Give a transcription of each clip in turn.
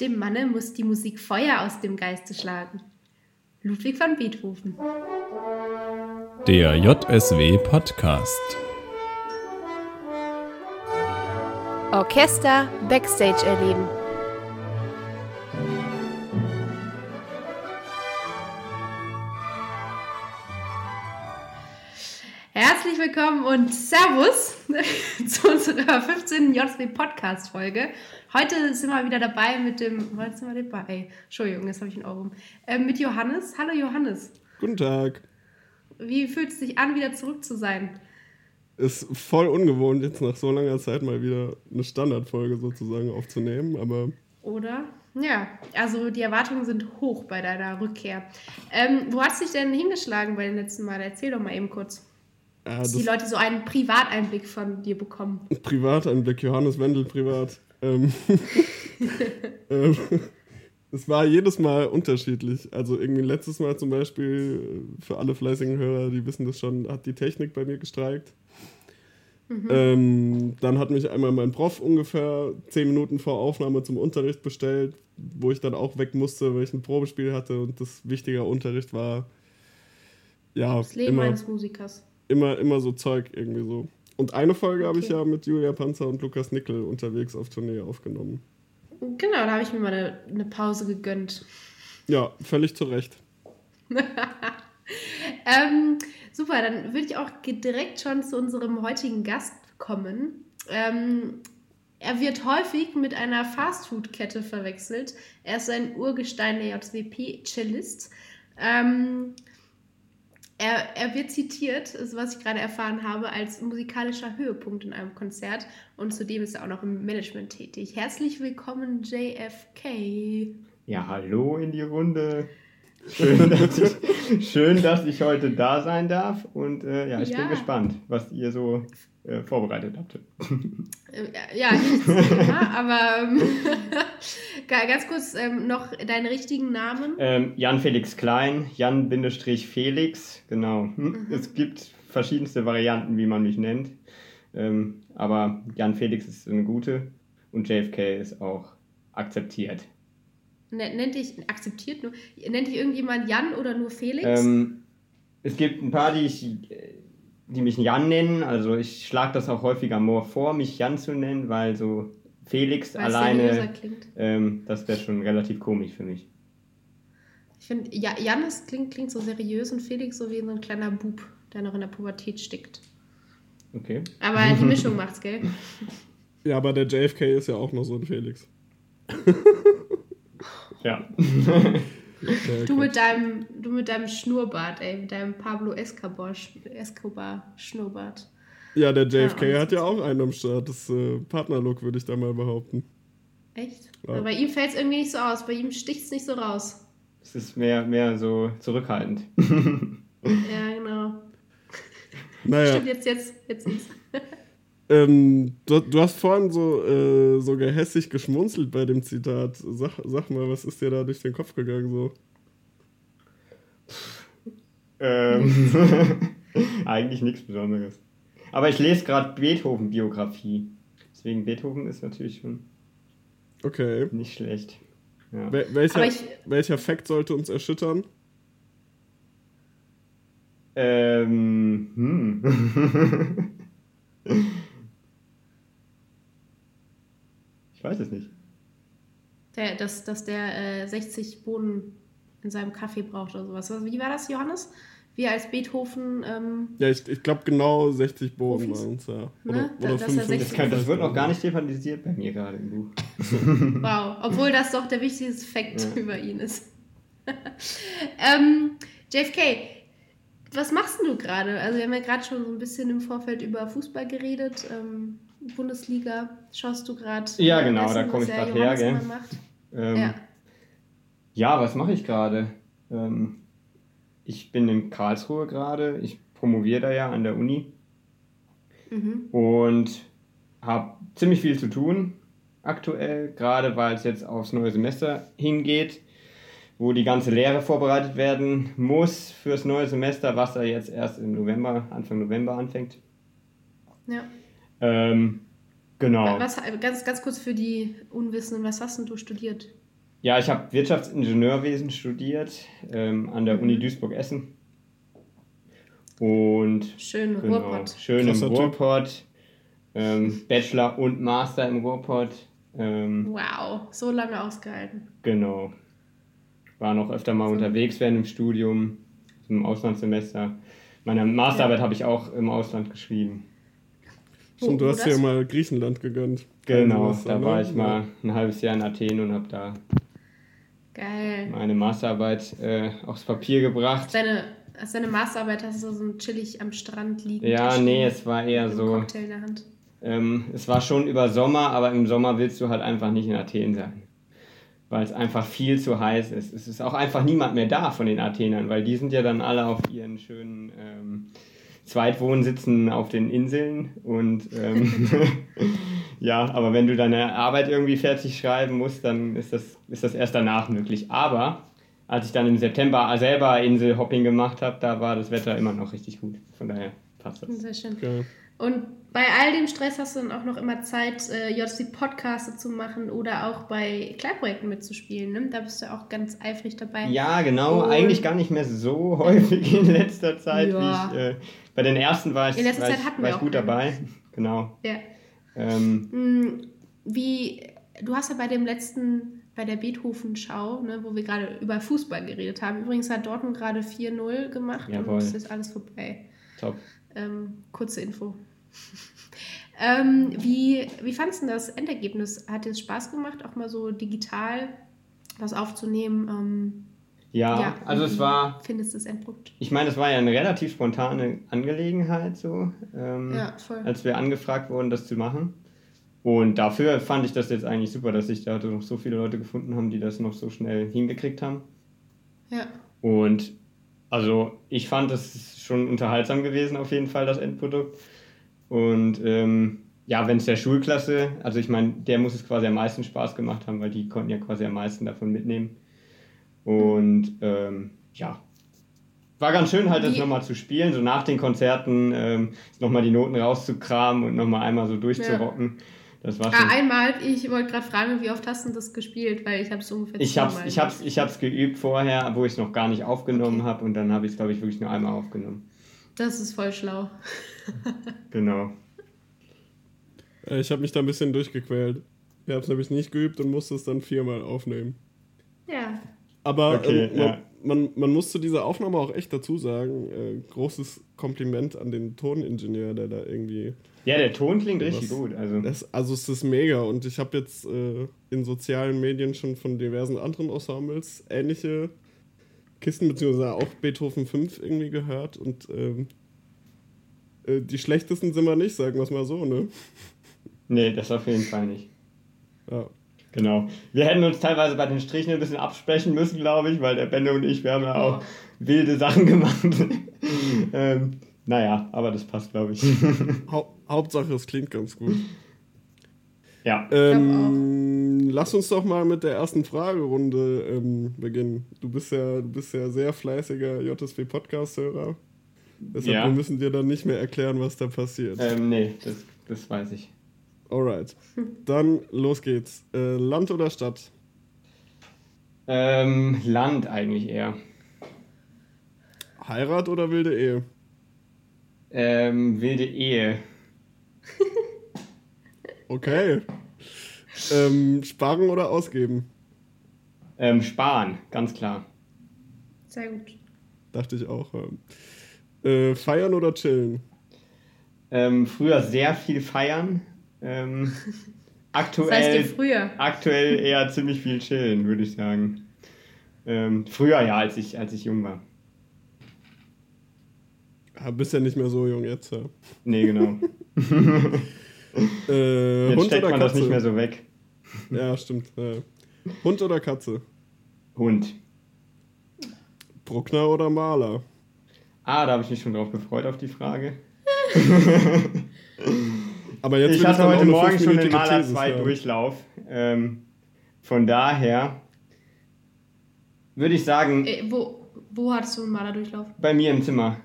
Dem Manne muss die Musik Feuer aus dem Geiste schlagen. Ludwig van Beethoven. Der JSW Podcast. Orchester Backstage erleben. Willkommen und Servus zu unserer 15. JSW Podcast Folge. Heute sind wir wieder dabei mit dem, heute sind wir dabei, Entschuldigung, jetzt habe ich einen Ohr rum, äh, mit Johannes. Hallo Johannes. Guten Tag. Wie fühlt es sich an, wieder zurück zu sein? Ist voll ungewohnt, jetzt nach so langer Zeit mal wieder eine Standardfolge sozusagen aufzunehmen, aber. Oder? Ja, also die Erwartungen sind hoch bei deiner Rückkehr. Ähm, wo hast du dich denn hingeschlagen bei den letzten Mal? Erzähl doch mal eben kurz. Ja, dass die Leute so einen Privateinblick von dir bekommen. Privateinblick, Johannes Wendel privat. Ähm, ähm, es war jedes Mal unterschiedlich. Also irgendwie letztes Mal zum Beispiel, für alle fleißigen Hörer, die wissen das schon, hat die Technik bei mir gestreikt. Mhm. Ähm, dann hat mich einmal mein Prof ungefähr zehn Minuten vor Aufnahme zum Unterricht bestellt, wo ich dann auch weg musste, weil ich ein Probespiel hatte und das wichtiger Unterricht war. Ja, das Leben immer, eines Musikers. Immer, immer so Zeug irgendwie so. Und eine Folge okay. habe ich ja mit Julia Panzer und Lukas Nickel unterwegs auf Tournee aufgenommen. Genau, da habe ich mir mal eine, eine Pause gegönnt. Ja, völlig zu Recht. ähm, super, dann würde ich auch direkt schon zu unserem heutigen Gast kommen. Ähm, er wird häufig mit einer Fastfood-Kette verwechselt. Er ist ein Urgestein der JWP-Cellist. Ähm, er, er wird zitiert, ist, was ich gerade erfahren habe, als musikalischer Höhepunkt in einem Konzert und zudem ist er auch noch im Management tätig. Herzlich willkommen, JFK. Ja, hallo in die Runde. Schön, dass ich, schön, dass ich heute da sein darf und äh, ja, ich ja. bin gespannt, was ihr so äh, vorbereitet habt. Äh, ja, nichts, ja, aber ähm, ganz kurz ähm, noch deinen richtigen Namen. Ähm, Jan Felix Klein, Jan-Felix, genau. Hm, mhm. Es gibt verschiedenste Varianten, wie man mich nennt, ähm, aber Jan Felix ist eine gute und JFK ist auch akzeptiert. Nennt dich, akzeptiert nur, nennt dich irgendjemand Jan oder nur Felix? Ähm, es gibt ein paar, die ich die mich Jan nennen. Also ich schlage das auch häufiger more vor, mich Jan zu nennen, weil so Felix weil alleine, ähm, das wäre schon relativ komisch für mich. Ich finde, ja, Jan ist, klingt, klingt so seriös und Felix so wie so ein kleiner Bub, der noch in der Pubertät steckt. Okay. Aber die Mischung macht's, gell? Ja, aber der JFK ist ja auch noch so ein Felix. ja. du, mit deinem, du mit deinem Schnurrbart, ey, mit deinem Pablo Escobar, Escobar Schnurrbart. Ja, der JFK ja, hat ja auch einen am Start. Das äh, Partnerlook, würde ich da mal behaupten. Echt? Ja. bei ihm fällt es irgendwie nicht so aus. Bei ihm sticht es nicht so raus. Es ist mehr, mehr so zurückhaltend. ja, genau. Naja. Stimmt, jetzt, jetzt, jetzt ist ähm, du, du, hast vorhin so, äh, so gehässig geschmunzelt bei dem Zitat. Sag, sag mal, was ist dir da durch den Kopf gegangen so? Ähm, eigentlich nichts Besonderes. Aber ich lese gerade Beethoven-Biografie. Deswegen Beethoven ist natürlich schon okay. nicht schlecht. Ja. Wel welcher, ich, welcher Fakt sollte uns erschüttern? Ähm, hm. weiß es nicht. Der, dass, dass der äh, 60 Bohnen in seinem Kaffee braucht oder sowas. Wie war das, Johannes? Wir als Beethoven. Ähm, ja, ich, ich glaube genau 60 Bogen waren es, ja. Oder, ne? oder das, das, kann, das, wird noch gar nicht thematisiert bei mir gerade im Buch. wow, obwohl das doch der wichtigste Fakt ja. über ihn ist. ähm, JFK, was machst du gerade? Also wir haben ja gerade schon so ein bisschen im Vorfeld über Fußball geredet. Ähm, Bundesliga schaust du gerade? Ja, genau, da komme ich gerade her. Gell? Ähm, ja. ja, was mache ich gerade? Ähm, ich bin in Karlsruhe gerade. Ich promoviere da ja an der Uni. Mhm. Und habe ziemlich viel zu tun aktuell, gerade weil es jetzt aufs neue Semester hingeht, wo die ganze Lehre vorbereitet werden muss fürs neue Semester, was da jetzt erst im November, Anfang November anfängt. Ja. Ähm, genau. Was, ganz, ganz kurz für die Unwissenden, was hast denn du studiert? Ja, ich habe Wirtschaftsingenieurwesen studiert ähm, an der mhm. Uni Duisburg-Essen. Und schön genau, Ruhrpott. Schön im Ruhrpott. Ähm, Bachelor und Master im Ruhrpott. Ähm, wow, so lange ausgehalten. Genau. War noch öfter mal so. unterwegs während dem Studium, im Auslandssemester. Meine Masterarbeit ja. habe ich auch im Ausland geschrieben. Stimmt, du hast dir ja mal Griechenland gegönnt. Genau, da war ich mal ein halbes Jahr in Athen und habe da Geil. meine Masterarbeit äh, aufs Papier gebracht. Deine, als deine Masterarbeit hast du so chillig am Strand liegen. Ja, nee, es war eher so. Cocktail in der Hand. Ähm, es war schon über Sommer, aber im Sommer willst du halt einfach nicht in Athen sein. Weil es einfach viel zu heiß ist. Es ist auch einfach niemand mehr da von den Athenern, weil die sind ja dann alle auf ihren schönen ähm, Zweitwohnsitzen auf den Inseln und ähm, ja, aber wenn du deine Arbeit irgendwie fertig schreiben musst, dann ist das, ist das erst danach möglich. Aber als ich dann im September selber Inselhopping gemacht habe, da war das Wetter immer noch richtig gut. Von daher passt das. Sehr schön. Okay. Und bei all dem Stress hast du dann auch noch immer Zeit, äh, JC-Podcaste zu machen oder auch bei Kleinprojekten mitzuspielen. Ne? Da bist du auch ganz eifrig dabei. Ja, genau. Und Eigentlich gar nicht mehr so häufig in letzter Zeit. Ja. Wie ich, äh, bei den ersten war ich, in letzter war Zeit hatten war ich gut keinen. dabei. Genau. Ja. Ähm, hm, wie, du hast ja bei dem letzten, bei der Beethoven-Schau, ne, wo wir gerade über Fußball geredet haben. Übrigens hat Dortmund gerade 4-0 gemacht Jawohl. und es ist alles vorbei. Top. Ähm, kurze Info. ähm, wie, wie fandest du das Endergebnis? Hat es Spaß gemacht, auch mal so digital was aufzunehmen? Ähm, ja, ja, also es war. Findest du das Endprodukt? Ich meine, es war ja eine relativ spontane Angelegenheit, so, ähm, ja, voll. als wir angefragt wurden, das zu machen. Und dafür fand ich das jetzt eigentlich super, dass sich da noch so viele Leute gefunden haben, die das noch so schnell hingekriegt haben. Ja. Und also ich fand das schon unterhaltsam gewesen, auf jeden Fall, das Endprodukt. Und ähm, ja, wenn es der Schulklasse, also ich meine, der muss es quasi am meisten Spaß gemacht haben, weil die konnten ja quasi am meisten davon mitnehmen. Und ähm, ja, war ganz schön halt das nochmal zu spielen, so nach den Konzerten ähm, nochmal die Noten rauszukramen und nochmal einmal so durchzurocken. Ja. Das war schon ah, einmal, ich wollte gerade fragen, wie oft hast du das gespielt, weil ich habe es ungefähr Ich habe es ich hab's, ich hab's geübt vorher, wo ich es noch gar nicht aufgenommen okay. habe und dann habe ich es, glaube ich, wirklich nur einmal aufgenommen. Das ist voll schlau. genau. Äh, ich habe mich da ein bisschen durchgequält. Ich habe es nämlich nicht geübt und musste es dann viermal aufnehmen. Ja. Aber okay, ähm, ja. man, man muss zu dieser Aufnahme auch echt dazu sagen, äh, großes Kompliment an den Toningenieur, der da irgendwie ja, der Ton klingt richtig gut. Also. Das, also es ist mega und ich habe jetzt äh, in sozialen Medien schon von diversen anderen Ensembles ähnliche Kisten, beziehungsweise auch Beethoven 5 irgendwie gehört und ähm, äh, die schlechtesten sind wir nicht, sagen wir es mal so, ne? Nee, das auf jeden Fall nicht. Ja. Genau. Wir hätten uns teilweise bei den Strichen ein bisschen absprechen müssen, glaube ich, weil der Bende und ich, wir haben ja auch wilde Sachen gemacht. ähm, naja, aber das passt, glaube ich. Hau Hauptsache, es klingt ganz gut. Ja. Ähm, lass uns doch mal mit der ersten Fragerunde ähm, beginnen. Du bist ja, du bist ja sehr fleißiger JSW-Podcast-Hörer. Deshalb ja. wir müssen dir dann nicht mehr erklären, was da passiert. Ähm, nee, das, das weiß ich. Alright. Dann los geht's. Äh, Land oder Stadt? Ähm, Land eigentlich eher. Heirat oder wilde Ehe? Ähm, wilde Ehe. okay. Ähm, sparen oder ausgeben? Ähm, sparen, ganz klar. Sehr gut. Dachte ich auch. Äh, feiern oder chillen? Ähm, früher sehr viel feiern. Ähm, aktuell, das heißt früher? aktuell eher ziemlich viel chillen, würde ich sagen. Ähm, früher ja, als ich, als ich jung war. Ja, bist ja nicht mehr so jung jetzt, ja. Nee, genau. äh, jetzt Hund steckt oder man Katze? das nicht mehr so weg. Ja, stimmt. Ja. Hund oder Katze? Hund. Bruckner oder Maler? Ah, da habe ich mich schon drauf gefreut auf die Frage. Aber jetzt ich hatte heute Morgen schon den Maler 2 Durchlauf. Ähm, von daher würde ich sagen. Äh, wo, wo hattest du einen Malerdurchlauf? Bei mir im Zimmer.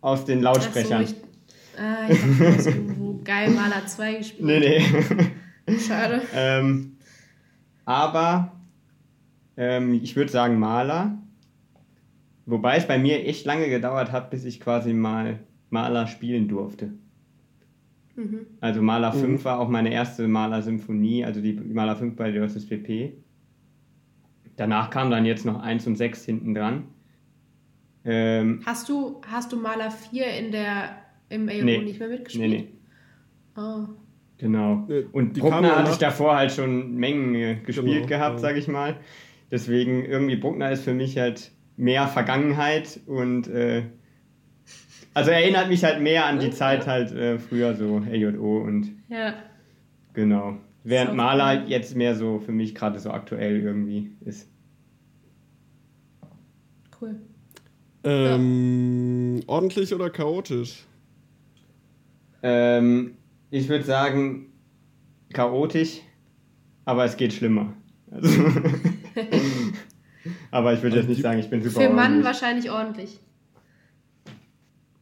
Aus den Lautsprechern. So, ich, äh, ich dachte, du irgendwo geil Maler 2 gespielt. Nee, nee. Schade. ähm, aber Ähm, ich würde sagen Maler. Wobei es bei mir echt lange gedauert hat, bis ich quasi mal Maler spielen durfte. Mhm. Also Maler mhm. 5 war auch meine erste Maler-Symphonie, also die Maler 5 bei der JSPP. Danach kam dann jetzt noch 1 und 6 hinten dran. Ähm, hast, du, hast du Maler 4 in der, im AO nee, nicht mehr mitgespielt? Nee, nee. Oh. Genau. Und die Bruckner hatte ich davor halt schon Mengen äh, gespielt genau, gehabt, ja. sag ich mal. Deswegen irgendwie Bruckner ist für mich halt mehr Vergangenheit und äh, also erinnert mich halt mehr an die Zeit halt äh, früher so AJO und ja. genau. Während Maler jetzt mehr so für mich gerade so aktuell irgendwie ist. Cool. Ähm, ja. Ordentlich oder chaotisch? Ähm, ich würde sagen chaotisch, aber es geht schlimmer. Also aber ich würde jetzt nicht sagen, ich bin super. Für Mann wahrscheinlich ordentlich.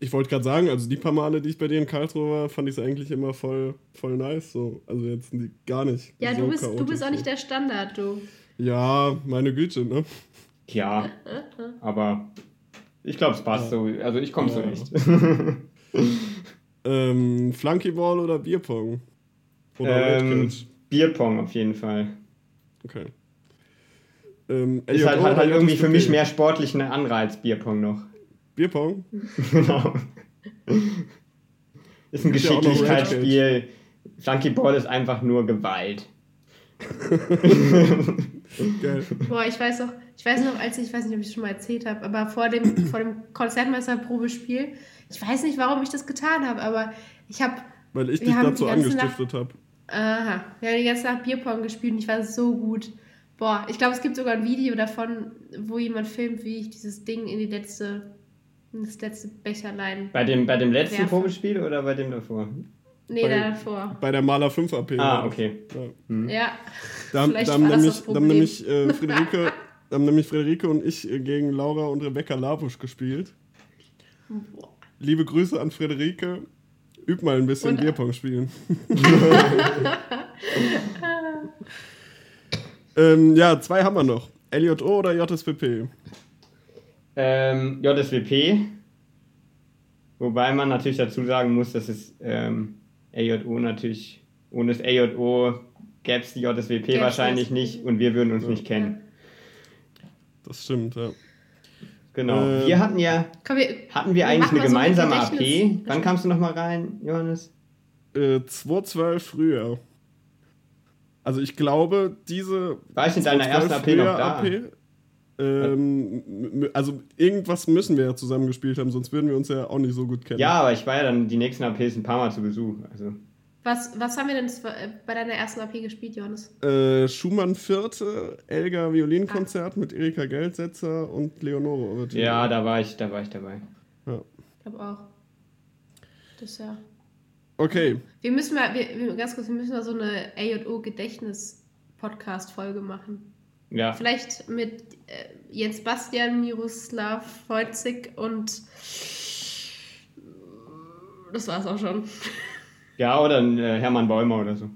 Ich wollte gerade sagen, also die paar Male, die ich bei dir in Karlsruhe war, fand ich es eigentlich immer voll, voll nice. So. Also jetzt gar nicht. Ja, so du, bist, du bist auch nicht der Standard, du. Ja, meine Güte, ne? Ja, aber ich glaube, es passt ja. so. Also ich komme ja. zurecht. ähm, Flunkyball oder Bierpong? Oder ähm, Bierpong auf jeden Fall. Okay. Ähm, ist halt, hat halt irgendwie für mich mehr sportlichen Anreiz, Bierpong noch. Bierpong? genau. Ist ein Geschicklichkeitsspiel. Flunkyball ist einfach nur Gewalt. Geil. Boah, ich weiß noch, ich weiß noch, als ich, ich weiß nicht, ob ich es schon mal erzählt habe, aber vor dem, vor dem Konzertmeisterprobespiel, ich weiß nicht, warum ich das getan habe, aber ich habe. Weil ich dich dazu angestiftet habe. Aha. Wir haben die ganze Nacht Bierpong gespielt und ich war so gut. Boah, ich glaube, es gibt sogar ein Video davon, wo jemand filmt, wie ich dieses Ding in die letzte, in das letzte Becherlein. Bei dem, bei dem letzten werfe. Probespiel oder bei dem davor? Nee, bei, davor. Bei der Maler 5 AP. Ah, okay. Ja. Hm. ja. Da, da haben nämlich, da haben nämlich äh, Friederike, da haben nämlich Friederike und ich äh, gegen Laura und Rebecca Labusch gespielt. Boah. Liebe Grüße an Friederike. Üb mal ein bisschen und, Bierpong spielen. ähm, ja, zwei haben wir noch. LJO oder JSWP? Ähm, JSWP. Wobei man natürlich dazu sagen muss, dass es ähm, AJO natürlich, ohne das AJO gäbe es die JSWP Gäb's wahrscheinlich nicht und wir würden uns ja. nicht kennen. Das stimmt, ja. Genau. Ähm, wir hatten ja, wir, hatten wir eigentlich eine gemeinsame so AP. Wann kamst du nochmal rein, Johannes? Äh, 212 früher. Also ich glaube, diese. War ich in deiner ersten AP noch da? AP, ähm, also irgendwas müssen wir ja zusammen gespielt haben, sonst würden wir uns ja auch nicht so gut kennen. Ja, aber ich war ja dann die nächsten APs ein paar Mal zu Besuch. Also. Was, was haben wir denn äh, bei deiner ersten AP gespielt, Johannes? Äh, Schumann Vierte, Elga Violinkonzert ah. mit Erika Geldsetzer und Leonore. Ja, da war ich, da war ich dabei. Ja. Ich glaube auch. Das ja. Okay. Wir müssen mal, wir, ganz kurz, wir müssen mal so eine AJO-Gedächtnis-Podcast-Folge machen. Ja. Vielleicht mit äh, Jens Bastian, Miroslav Wojcik und das war's auch schon. Ja, oder äh, Hermann Bäumer oder so.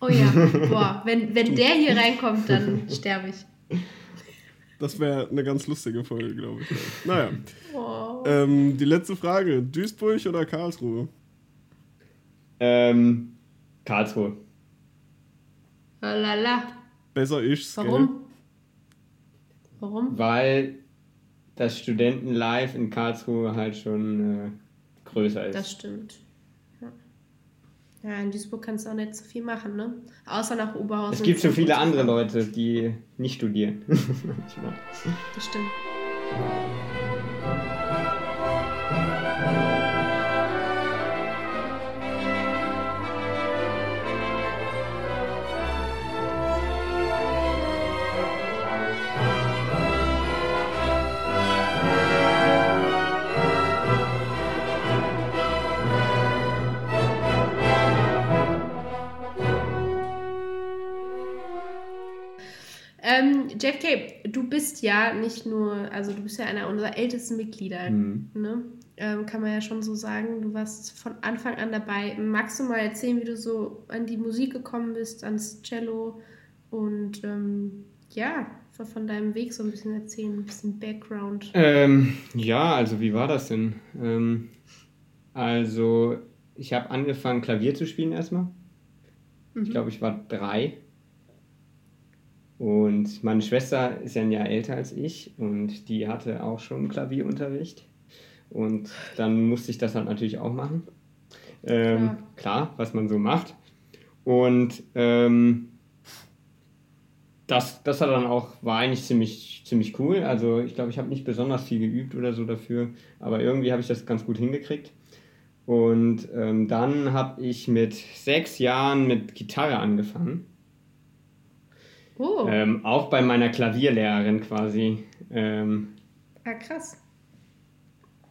Oh ja, boah, wenn, wenn der hier reinkommt, dann sterbe ich. Das wäre eine ganz lustige Folge, glaube ich. Naja. Oh. Ähm, die letzte Frage: Duisburg oder Karlsruhe? Ähm, Karlsruhe. Lala. Besser ist Warum? Gell? Warum? Weil das Studenten-Live in Karlsruhe halt schon äh, größer ist. Das stimmt. Ja, in Duisburg kannst du auch nicht so viel machen, ne? Außer nach Oberhausen. Es gibt schon viele andere Leute, die nicht studieren. das stimmt. Du bist ja nicht nur, also du bist ja einer unserer ältesten Mitglieder, mhm. ne? Ähm, kann man ja schon so sagen. Du warst von Anfang an dabei. Magst du mal erzählen, wie du so an die Musik gekommen bist, ans Cello und ähm, ja, von deinem Weg so ein bisschen erzählen, ein bisschen Background. Ähm, ja, also wie war das denn? Ähm, also ich habe angefangen Klavier zu spielen erstmal. Mhm. Ich glaube, ich war drei. Und meine Schwester ist ja ein Jahr älter als ich und die hatte auch schon Klavierunterricht. Und dann musste ich das halt natürlich auch machen. Ähm, klar. klar. was man so macht. Und ähm, das, das hat dann auch, war eigentlich ziemlich, ziemlich cool. Also ich glaube, ich habe nicht besonders viel geübt oder so dafür, aber irgendwie habe ich das ganz gut hingekriegt. Und ähm, dann habe ich mit sechs Jahren mit Gitarre angefangen. Oh. Ähm, auch bei meiner Klavierlehrerin quasi. Ähm, ja, krass.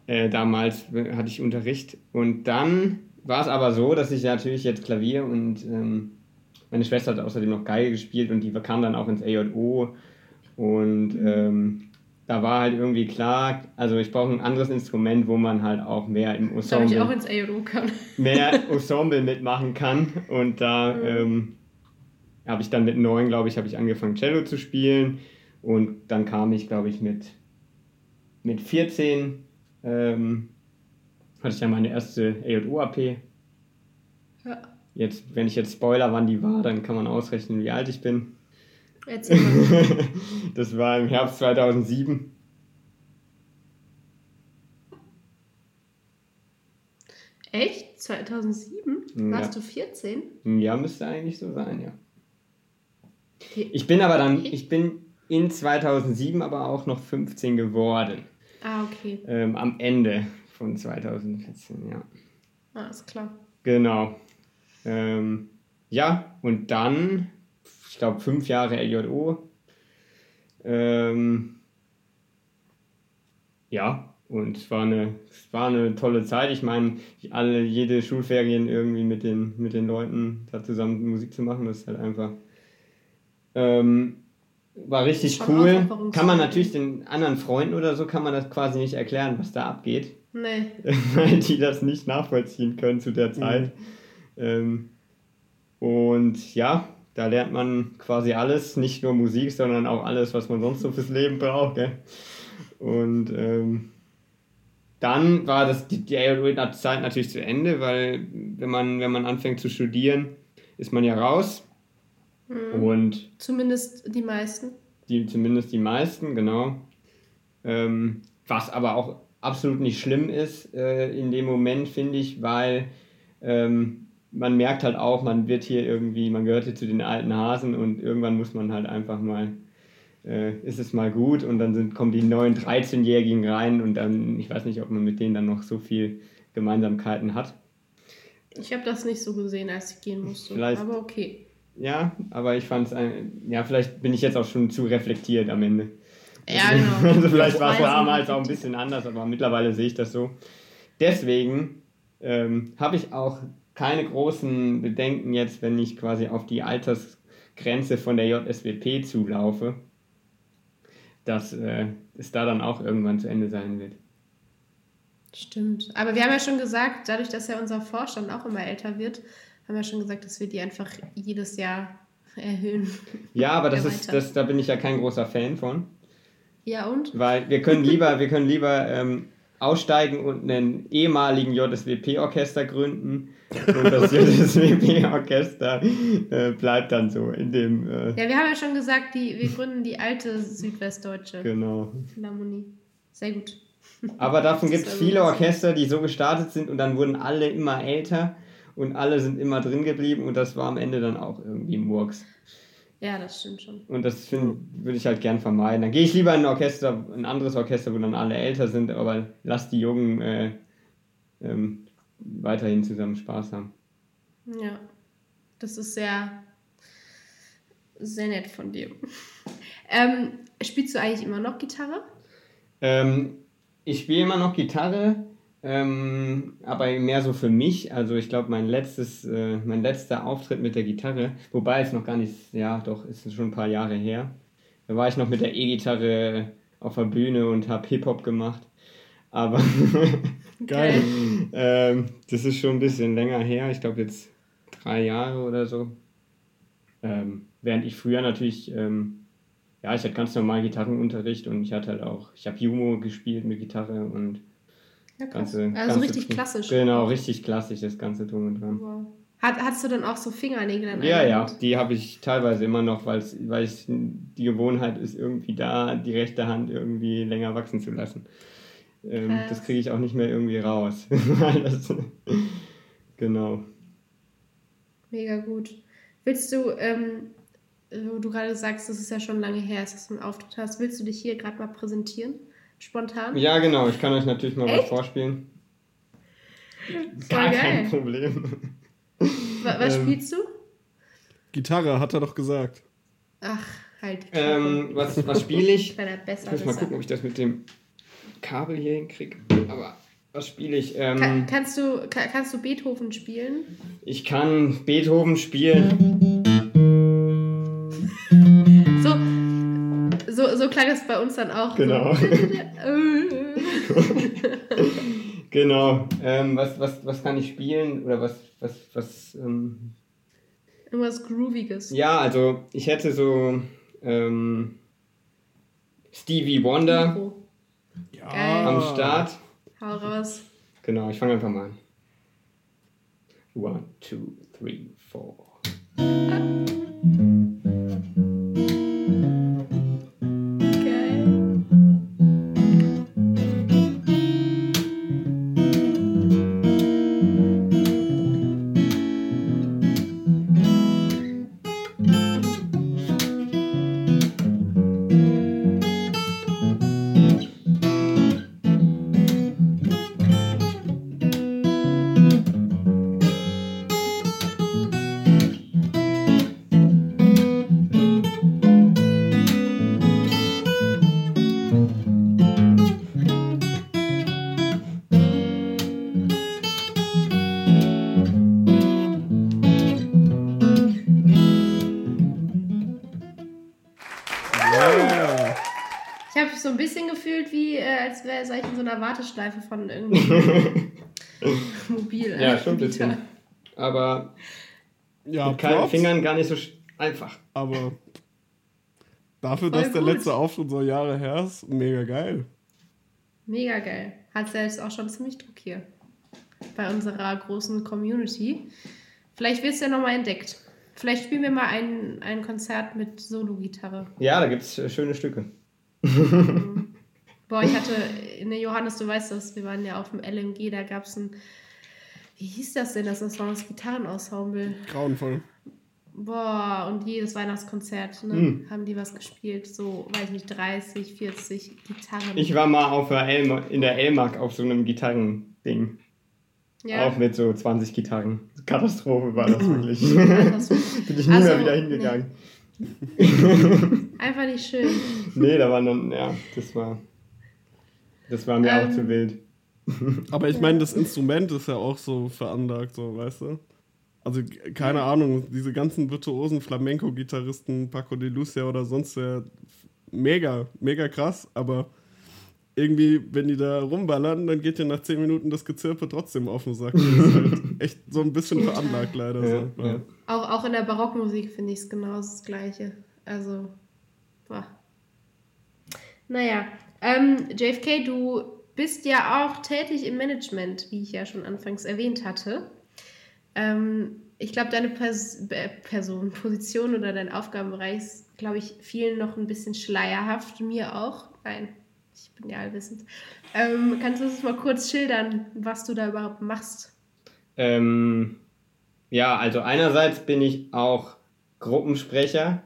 Äh, damals hatte ich Unterricht. Und dann war es aber so, dass ich natürlich jetzt Klavier und ähm, meine Schwester hat außerdem noch Geige gespielt und die kam dann auch ins AJO. Und ähm, da war halt irgendwie klar, also ich brauche ein anderes Instrument, wo man halt auch mehr im Ensemble, ich auch ins AOO kann. mehr Ensemble mitmachen kann. Und da mhm. Habe ich dann mit neun, glaube ich, habe ich angefangen Cello zu spielen und dann kam ich, glaube ich, mit, mit 14 ähm, hatte ich ja meine erste AJO-AP. Ja. Jetzt, wenn ich jetzt Spoiler, wann die war, dann kann man ausrechnen, wie alt ich bin. Erzähl mal. das war im Herbst 2007. Echt? 2007? Warst ja. du 14? Ja, müsste eigentlich so sein, ja. Ich bin aber dann, ich bin in 2007 aber auch noch 15 geworden. Ah, okay. Ähm, am Ende von 2014, ja. Ah, ist klar. Genau. Ähm, ja, und dann ich glaube, fünf Jahre LJO. Ähm, ja, und es war eine, es war eine tolle Zeit. Ich meine, alle, jede Schulferien irgendwie mit den, mit den Leuten da zusammen Musik zu machen, das ist halt einfach. Ähm, war richtig cool. Kann man natürlich den anderen Freunden oder so, kann man das quasi nicht erklären, was da abgeht. Nee. Weil die das nicht nachvollziehen können zu der Zeit. Mhm. Ähm, und ja, da lernt man quasi alles, nicht nur Musik, sondern auch alles, was man sonst so fürs Leben braucht. Gell? Und ähm, dann war das die, die Zeit natürlich zu Ende, weil wenn man, wenn man anfängt zu studieren, ist man ja raus. Mhm. Und zumindest die meisten. Die, zumindest die meisten, genau. Ähm, was aber auch absolut nicht schlimm ist äh, in dem Moment, finde ich, weil ähm, man merkt halt auch, man wird hier irgendwie, man gehört hier zu den alten Hasen und irgendwann muss man halt einfach mal, äh, ist es mal gut und dann sind, kommen die neuen 13-Jährigen rein und dann, ich weiß nicht, ob man mit denen dann noch so viel Gemeinsamkeiten hat. Ich habe das nicht so gesehen, als ich gehen musste, vielleicht, aber okay. Ja, aber ich fand es, ja, vielleicht bin ich jetzt auch schon zu reflektiert am Ende. Ja, genau. also vielleicht war es damals auch ein bisschen anders, aber mittlerweile sehe ich das so. Deswegen ähm, habe ich auch keine großen Bedenken jetzt, wenn ich quasi auf die Altersgrenze von der JSWP zulaufe, dass äh, es da dann auch irgendwann zu Ende sein wird. Stimmt. Aber wir haben ja schon gesagt, dadurch, dass ja unser Vorstand auch immer älter wird, haben wir schon gesagt, dass wir die einfach jedes Jahr erhöhen. Ja, aber das ist, das, da bin ich ja kein großer Fan von. Ja, und? Weil wir können lieber, wir können lieber ähm, aussteigen und einen ehemaligen JSWP-Orchester gründen. Und das JSWP-Orchester äh, bleibt dann so in dem. Äh ja, wir haben ja schon gesagt, die, wir gründen die alte südwestdeutsche genau. Philharmonie. Sehr gut. Aber davon gibt es viele Orchester, die so gestartet sind und dann wurden alle immer älter und alle sind immer drin geblieben und das war am Ende dann auch irgendwie Murks. Ja, das stimmt schon. Und das würde ich halt gern vermeiden. Dann gehe ich lieber in ein Orchester, ein anderes Orchester, wo dann alle älter sind, aber lass die Jungen äh, ähm, weiterhin zusammen Spaß haben. Ja, das ist sehr, sehr nett von dir. ähm, spielst du eigentlich immer noch Gitarre? Ähm, ich spiele immer noch Gitarre. Ähm, aber mehr so für mich. Also ich glaube, mein letztes, äh, mein letzter Auftritt mit der Gitarre, wobei es noch gar nicht, ja doch, ist schon ein paar Jahre her. Da war ich noch mit der E-Gitarre auf der Bühne und habe Hip-Hop gemacht. Aber geil. ähm, das ist schon ein bisschen länger her. Ich glaube jetzt drei Jahre oder so. Ähm, während ich früher natürlich ähm, ja, ich hatte ganz normal Gitarrenunterricht und ich hatte halt auch, ich habe Jumo gespielt mit Gitarre und ja, ganze, also ganze richtig klassisch. Genau, richtig klassisch, das ganze Drum und Dran. Wow. Hat, hattest du dann auch so Fingernägel an Ja, ja, die habe ich teilweise immer noch, weil ich die Gewohnheit ist irgendwie da, die rechte Hand irgendwie länger wachsen zu lassen. Ähm, das kriege ich auch nicht mehr irgendwie raus. das, genau. Mega gut. Willst du, ähm, wo du gerade sagst, das ist ja schon lange her, dass du einen Auftritt hast, willst du dich hier gerade mal präsentieren? Spontan? Ja, genau. Ich kann euch natürlich mal Echt? was vorspielen. Gar geil. kein Problem. Was ähm, spielst du? Gitarre, hat er doch gesagt. Ach, halt. Ähm, was was spiele ich? ich muss mal gucken, ob ich das mit dem Kabel hier hinkriege. Aber was spiele ich? Ähm, kann, kannst, du, kann, kannst du Beethoven spielen? Ich kann Beethoven spielen. So, so klang es bei uns dann auch. Genau. So. genau. Ähm, was, was, was kann ich spielen? Oder was, was, was. Ähm, Irgendwas Grooviges. Ja, also ich hätte so ähm, Stevie Wonder ja. am Start. Hau raus. Genau, ich fange einfach mal an. One, two, three, four. wäre sei ich in so einer Warteschleife von irgendwie mobil. Ja, schon ein bisschen. Aber ja, mit keinen Fingern gar nicht so einfach. Aber dafür, Voll dass gut. der letzte Auftritt so Jahre her ist, mega geil. Mega geil. Hat selbst auch schon ziemlich Druck hier bei unserer großen Community. Vielleicht wird es ja nochmal entdeckt. Vielleicht spielen wir mal ein, ein Konzert mit Solo-Gitarre. Ja, da gibt es äh, schöne Stücke. Mhm. Boah, ich hatte, ne, Johannes, du weißt das, wir waren ja auf dem LMG, da gab es ein, wie hieß das denn, das, das war das Gitarrenensemble. Grauenvoll. Boah, und jedes Weihnachtskonzert ne, mm. haben die was gespielt, so, weiß nicht, 30, 40 Gitarren. Ich war mal auf der in der Elmark auf so einem Gitarrending. Ja. Auch mit so 20 Gitarren. Katastrophe war das wirklich. Bin ich nie also, mehr wieder hingegangen. Nee. Einfach nicht schön. nee, da waren dann, ja, das war. Das war mir ähm, auch zu wild. Aber ich meine, das Instrument ist ja auch so veranlagt, so, weißt du? Also, keine Ahnung, diese ganzen virtuosen Flamenco-Gitarristen, Paco de Lucia oder sonst wer, mega, mega krass, aber irgendwie, wenn die da rumballern, dann geht dir nach 10 Minuten das Gezirpe trotzdem auf den Sack. Das ist halt echt so ein bisschen veranlagt, leider. Ja, so. ja. Auch, auch in der Barockmusik finde ich es genau das Gleiche. Also, boah. Naja, ähm, JFK, du bist ja auch tätig im Management, wie ich ja schon anfangs erwähnt hatte. Ähm, ich glaube, deine Pers Person, Position oder dein Aufgabenbereich ist, glaube ich, vielen noch ein bisschen schleierhaft, mir auch. Nein, ich bin ja allwissend. Ähm, kannst du uns mal kurz schildern, was du da überhaupt machst? Ähm, ja, also einerseits bin ich auch Gruppensprecher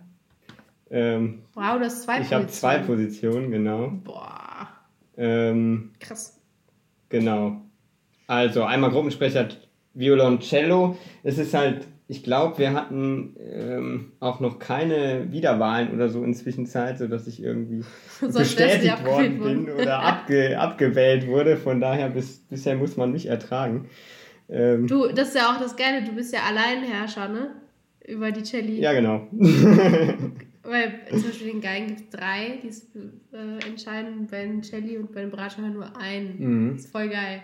ähm, wow, du hast zwei ich Positionen. Ich habe zwei Positionen, genau. Boah. Ähm, Krass. Genau. Also einmal Gruppensprecher Violoncello. Es ist halt, ich glaube, wir hatten ähm, auch noch keine Wiederwahlen oder so inzwischen Zeit, sodass ich irgendwie so bestätigt worden bin oder abge, abgewählt wurde. Von daher bis, bisher muss man mich ertragen. Ähm, du, das ist ja auch das Geile, du bist ja Alleinherrscher, ne? Über die Celli. Ja, genau. Weil zum Beispiel den Geigen gibt es drei, die äh, entscheiden, bei den Celli und bei den Bratschern nur einen. Mhm. Das ist voll geil.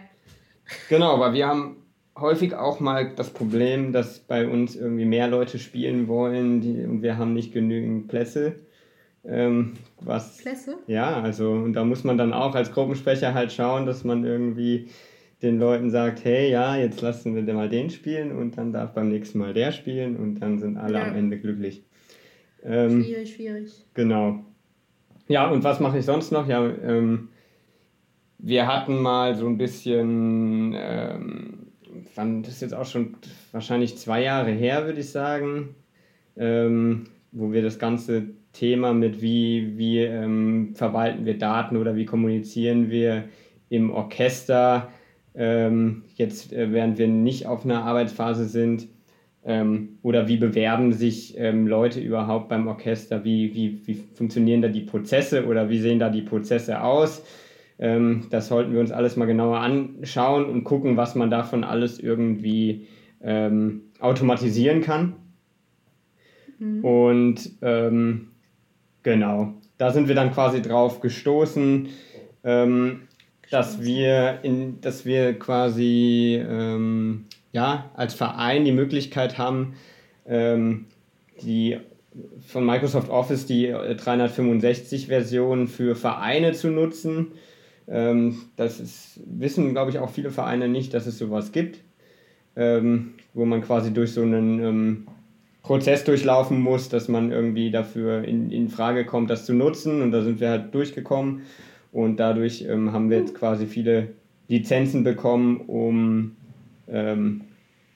Genau, aber wir haben häufig auch mal das Problem, dass bei uns irgendwie mehr Leute spielen wollen die, und wir haben nicht genügend Plätze. Ähm, was, Klasse. Ja, also und da muss man dann auch als Gruppensprecher halt schauen, dass man irgendwie den Leuten sagt, hey, ja, jetzt lassen wir mal den spielen und dann darf beim nächsten Mal der spielen und dann sind alle ja. am Ende glücklich. Ähm, schwierig, schwierig. Genau. Ja, und was mache ich sonst noch? Ja, ähm, wir hatten mal so ein bisschen, ähm, das ist jetzt auch schon wahrscheinlich zwei Jahre her, würde ich sagen, ähm, wo wir das ganze Thema mit wie, wie ähm, verwalten wir Daten oder wie kommunizieren wir im Orchester, ähm, jetzt äh, während wir nicht auf einer Arbeitsphase sind, ähm, oder wie bewerben sich ähm, Leute überhaupt beim Orchester? Wie, wie, wie funktionieren da die Prozesse oder wie sehen da die Prozesse aus? Ähm, das sollten wir uns alles mal genauer anschauen und gucken, was man davon alles irgendwie ähm, automatisieren kann. Mhm. Und ähm, genau, da sind wir dann quasi drauf gestoßen, ähm, dass wir in, dass wir quasi ja, als Verein die Möglichkeit haben, ähm, die von Microsoft Office die 365-Version äh, für Vereine zu nutzen. Ähm, das ist, wissen, glaube ich, auch viele Vereine nicht, dass es sowas gibt, ähm, wo man quasi durch so einen ähm, Prozess durchlaufen muss, dass man irgendwie dafür in, in Frage kommt, das zu nutzen. Und da sind wir halt durchgekommen. Und dadurch ähm, haben wir jetzt quasi viele Lizenzen bekommen, um ähm,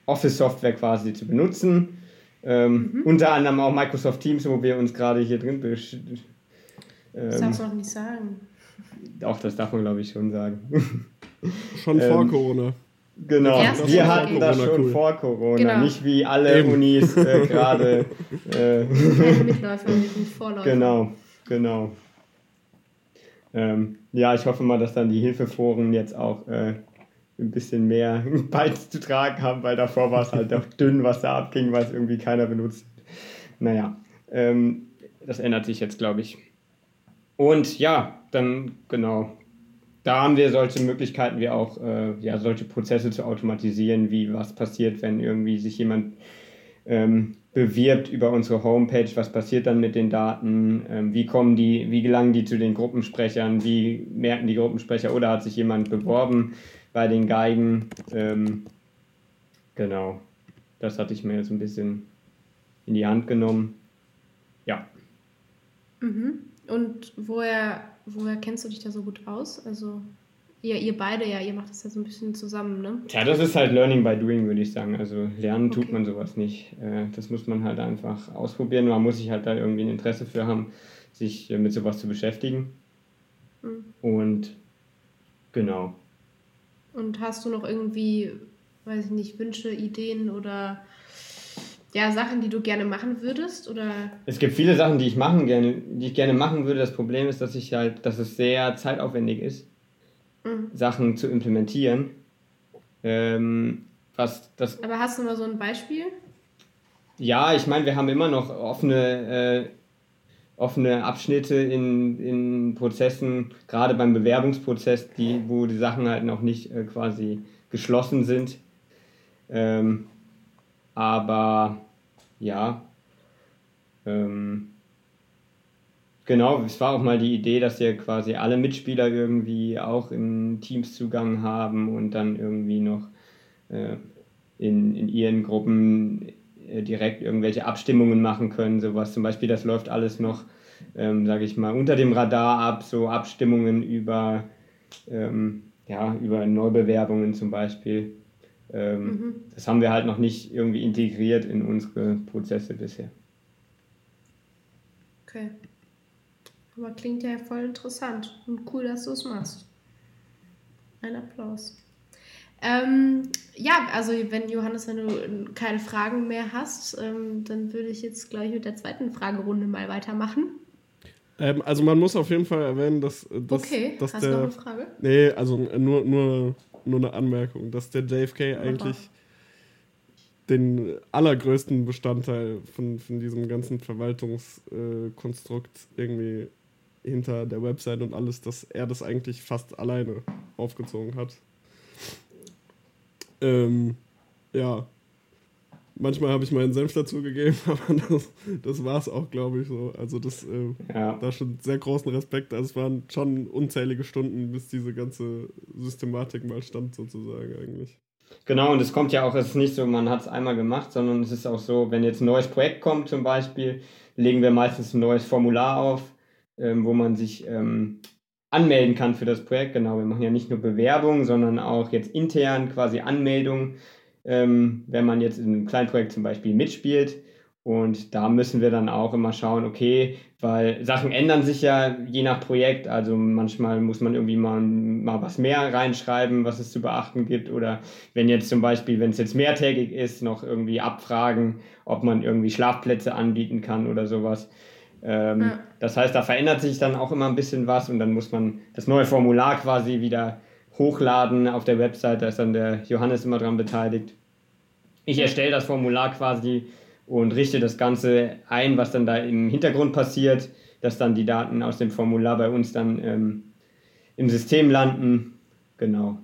Office-Software quasi zu benutzen. Ähm, mhm. Unter anderem auch Microsoft Teams, wo wir uns gerade hier drin beschäftigen. Ähm, das darfst du auch nicht sagen. Auch das darf man, glaube ich, schon sagen. Schon vor ähm, Corona. Genau, wir hatten das schon cool. vor Corona, genau. nicht wie alle Eben. Unis äh, gerade. Äh, Mitläufer, Vorläufer. Genau, genau. Ähm, ja, ich hoffe mal, dass dann die Hilfeforen jetzt auch äh, ein bisschen mehr beizutragen haben, weil davor war es halt auch dünn, was da abging, weil es irgendwie keiner benutzt. Naja, ähm, das ändert sich jetzt, glaube ich. Und ja, dann genau, da haben wir solche Möglichkeiten wie auch äh, ja, solche Prozesse zu automatisieren, wie was passiert, wenn irgendwie sich jemand ähm, bewirbt über unsere Homepage, was passiert dann mit den Daten, ähm, wie kommen die, wie gelangen die zu den Gruppensprechern, wie merken die Gruppensprecher oder hat sich jemand beworben bei den Geigen. Ähm, genau, das hatte ich mir jetzt ein bisschen in die Hand genommen. Ja. Mhm. Und woher, woher kennst du dich da so gut aus? Also ihr, ihr beide, ja, ihr macht das ja so ein bisschen zusammen, ne? Ja, das ist halt Learning by Doing, würde ich sagen. Also lernen okay. tut man sowas nicht. Äh, das muss man halt einfach ausprobieren. Man muss sich halt da irgendwie ein Interesse für haben, sich äh, mit sowas zu beschäftigen. Mhm. Und genau. Und hast du noch irgendwie, weiß ich nicht, Wünsche, Ideen oder ja, Sachen, die du gerne machen würdest? Oder? Es gibt viele Sachen, die ich machen gerne, die ich gerne machen würde. Das Problem ist, dass ich halt, dass es sehr zeitaufwendig ist, mhm. Sachen zu implementieren. Ähm, was das Aber hast du mal so ein Beispiel? Ja, ich meine, wir haben immer noch offene äh, offene Abschnitte in, in Prozessen, gerade beim Bewerbungsprozess, die, wo die Sachen halt noch nicht äh, quasi geschlossen sind. Ähm, aber ja, ähm, genau, es war auch mal die Idee, dass ja quasi alle Mitspieler irgendwie auch in Teams Zugang haben und dann irgendwie noch äh, in, in ihren Gruppen direkt irgendwelche Abstimmungen machen können, sowas zum Beispiel, das läuft alles noch, ähm, sage ich mal, unter dem Radar ab, so Abstimmungen über, ähm, ja, über Neubewerbungen zum Beispiel. Ähm, mhm. Das haben wir halt noch nicht irgendwie integriert in unsere Prozesse bisher. Okay. Aber klingt ja voll interessant und cool, dass du es machst. Ein Applaus. Ähm, ja, also wenn Johannes, wenn du keine Fragen mehr hast, ähm, dann würde ich jetzt gleich mit der zweiten Fragerunde mal weitermachen. Ähm, also man muss auf jeden Fall erwähnen, dass, dass, okay. dass Hast der... du noch eine Frage? Nee, also nur, nur, nur eine Anmerkung, dass der JFK eigentlich den allergrößten Bestandteil von, von diesem ganzen Verwaltungskonstrukt äh, irgendwie hinter der Website und alles, dass er das eigentlich fast alleine aufgezogen hat. Ähm, ja. manchmal habe ich meinen Senf dazugegeben, aber das, das war es auch, glaube ich, so. Also das, äh, ja. da schon sehr großen Respekt. Also es waren schon unzählige Stunden, bis diese ganze Systematik mal stand, sozusagen eigentlich. Genau, und es kommt ja auch, es ist nicht so, man hat es einmal gemacht, sondern es ist auch so, wenn jetzt ein neues Projekt kommt zum Beispiel, legen wir meistens ein neues Formular auf, ähm, wo man sich ähm, anmelden kann für das Projekt. Genau, wir machen ja nicht nur Bewerbungen, sondern auch jetzt intern quasi Anmeldungen, ähm, wenn man jetzt in einem kleinen Projekt zum Beispiel mitspielt. Und da müssen wir dann auch immer schauen, okay, weil Sachen ändern sich ja je nach Projekt. Also manchmal muss man irgendwie mal, mal was mehr reinschreiben, was es zu beachten gibt. Oder wenn jetzt zum Beispiel, wenn es jetzt mehrtägig ist, noch irgendwie abfragen, ob man irgendwie Schlafplätze anbieten kann oder sowas. Ähm, ja. Das heißt, da verändert sich dann auch immer ein bisschen was und dann muss man das neue Formular quasi wieder hochladen auf der Website. Da ist dann der Johannes immer dran beteiligt. Ich erstelle das Formular quasi und richte das Ganze ein, was dann da im Hintergrund passiert, dass dann die Daten aus dem Formular bei uns dann ähm, im System landen. Genau.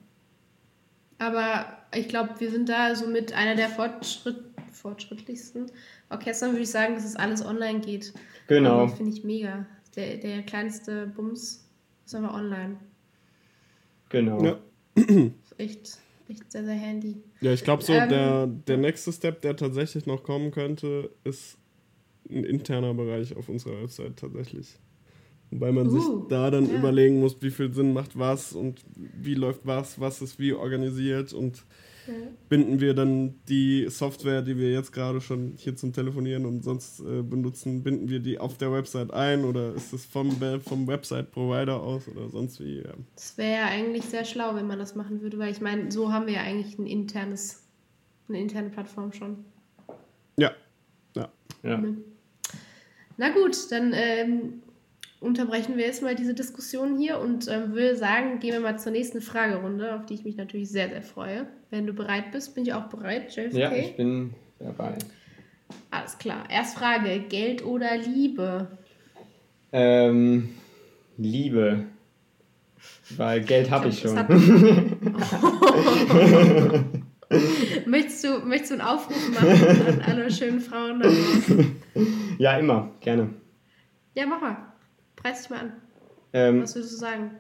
Aber ich glaube, wir sind da so mit einer der Fortschritt, fortschrittlichsten Orchestern, würde ich sagen, dass es alles online geht. Genau. Finde ich mega. Der, der kleinste Bums ist aber online. Genau. Ja. Ist echt, echt sehr, sehr handy. Ja, ich glaube so, ähm, der, der nächste Step, der tatsächlich noch kommen könnte, ist ein interner Bereich auf unserer Website tatsächlich. Wobei man uh, sich da dann ja. überlegen muss, wie viel Sinn macht was und wie läuft was, was ist wie organisiert und binden wir dann die Software, die wir jetzt gerade schon hier zum Telefonieren und sonst äh, benutzen, binden wir die auf der Website ein oder ist es vom, vom Website-Provider aus oder sonst wie? Ja. Das wäre ja eigentlich sehr schlau, wenn man das machen würde, weil ich meine, so haben wir ja eigentlich ein internes, eine interne Plattform schon. Ja. Ja. ja. Na gut, dann ähm, unterbrechen wir jetzt mal diese Diskussion hier und ähm, würde sagen, gehen wir mal zur nächsten Fragerunde, auf die ich mich natürlich sehr, sehr freue. Wenn du bereit bist, bin ich auch bereit, JFK? Ja, ich bin dabei. Alles klar. Erst Frage, Geld oder Liebe? Ähm, Liebe. Weil Geld habe ich, ich schon. möchtest, du, möchtest du einen Aufruf machen an alle schönen Frauen? Ja, immer. Gerne. Ja, mach mal. Preis dich mal an. Ähm, was würdest du sagen?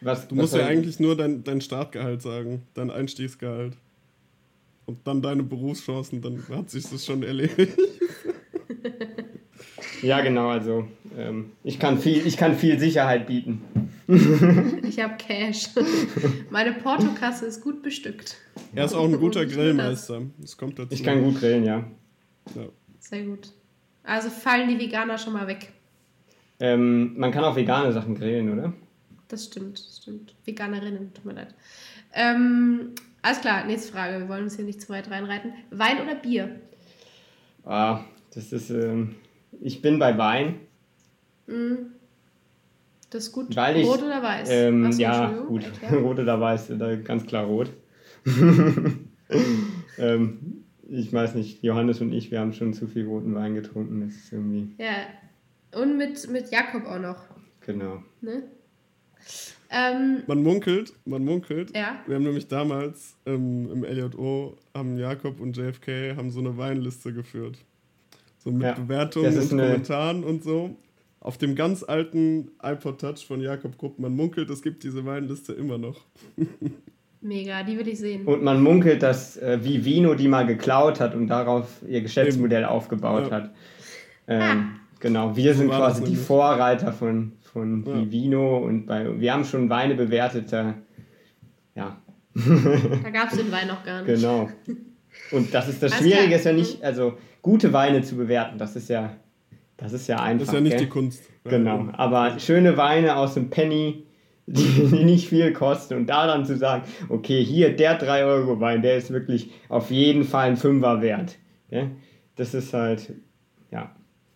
Was, du musst ja eigentlich nur dein, dein Startgehalt sagen, dein Einstiegsgehalt. Und dann deine Berufschancen, dann hat sich das schon erledigt. ja, genau, also ähm, ich, kann viel, ich kann viel Sicherheit bieten. ich habe Cash. Meine Portokasse ist gut bestückt. Er ist auch ein guter Grillmeister. Das kommt dazu. Ich kann gut grillen, ja. ja. Sehr gut. Also fallen die Veganer schon mal weg. Ähm, man kann auch vegane Sachen grillen, oder? Das stimmt, das stimmt. Veganerinnen, tut mir leid. Ähm, alles klar, nächste Frage. Wir wollen uns hier nicht zu weit reinreiten. Wein oder Bier? Ah, das ist. Ähm, ich bin bei Wein. Mm. Das ist gut. Weil ich, rot oder weiß? Ähm, ja, gut. rot oder weiß, ganz klar rot. ähm, ich weiß nicht, Johannes und ich, wir haben schon zu viel roten Wein getrunken. Das ist irgendwie. Ja, und mit, mit Jakob auch noch. Genau. Ne? Ähm, man munkelt, man munkelt. Ja. Wir haben nämlich damals ähm, im LJO, haben Jakob und JFK haben so eine Weinliste geführt. So mit ja, Bewertungen und Kommentaren und so. Auf dem ganz alten iPod Touch von Jakob Grupp. Man munkelt, es gibt diese Weinliste immer noch. Mega, die will ich sehen. Und man munkelt, dass äh, wie Vino die mal geklaut hat und darauf ihr Geschäftsmodell Eben. aufgebaut ja. hat. Ähm, ah. Genau, wir sind quasi die Vorreiter von, von ja. Vivino und bei, wir haben schon Weine bewertet. Da, ja. Da gab es den Wein noch gar nicht. Genau. Und das ist das Alles Schwierige, klar. ist ja nicht, also gute Weine zu bewerten, das ist ja, das ist ja einfach. Das ist ja nicht gell? die Kunst. Genau, aber schöne Weine aus dem Penny, die, die, nicht viel kosten und da dann zu sagen, okay, hier der 3-Euro-Wein, der ist wirklich auf jeden Fall ein Fünfer wert. Ja? Das ist halt, ja,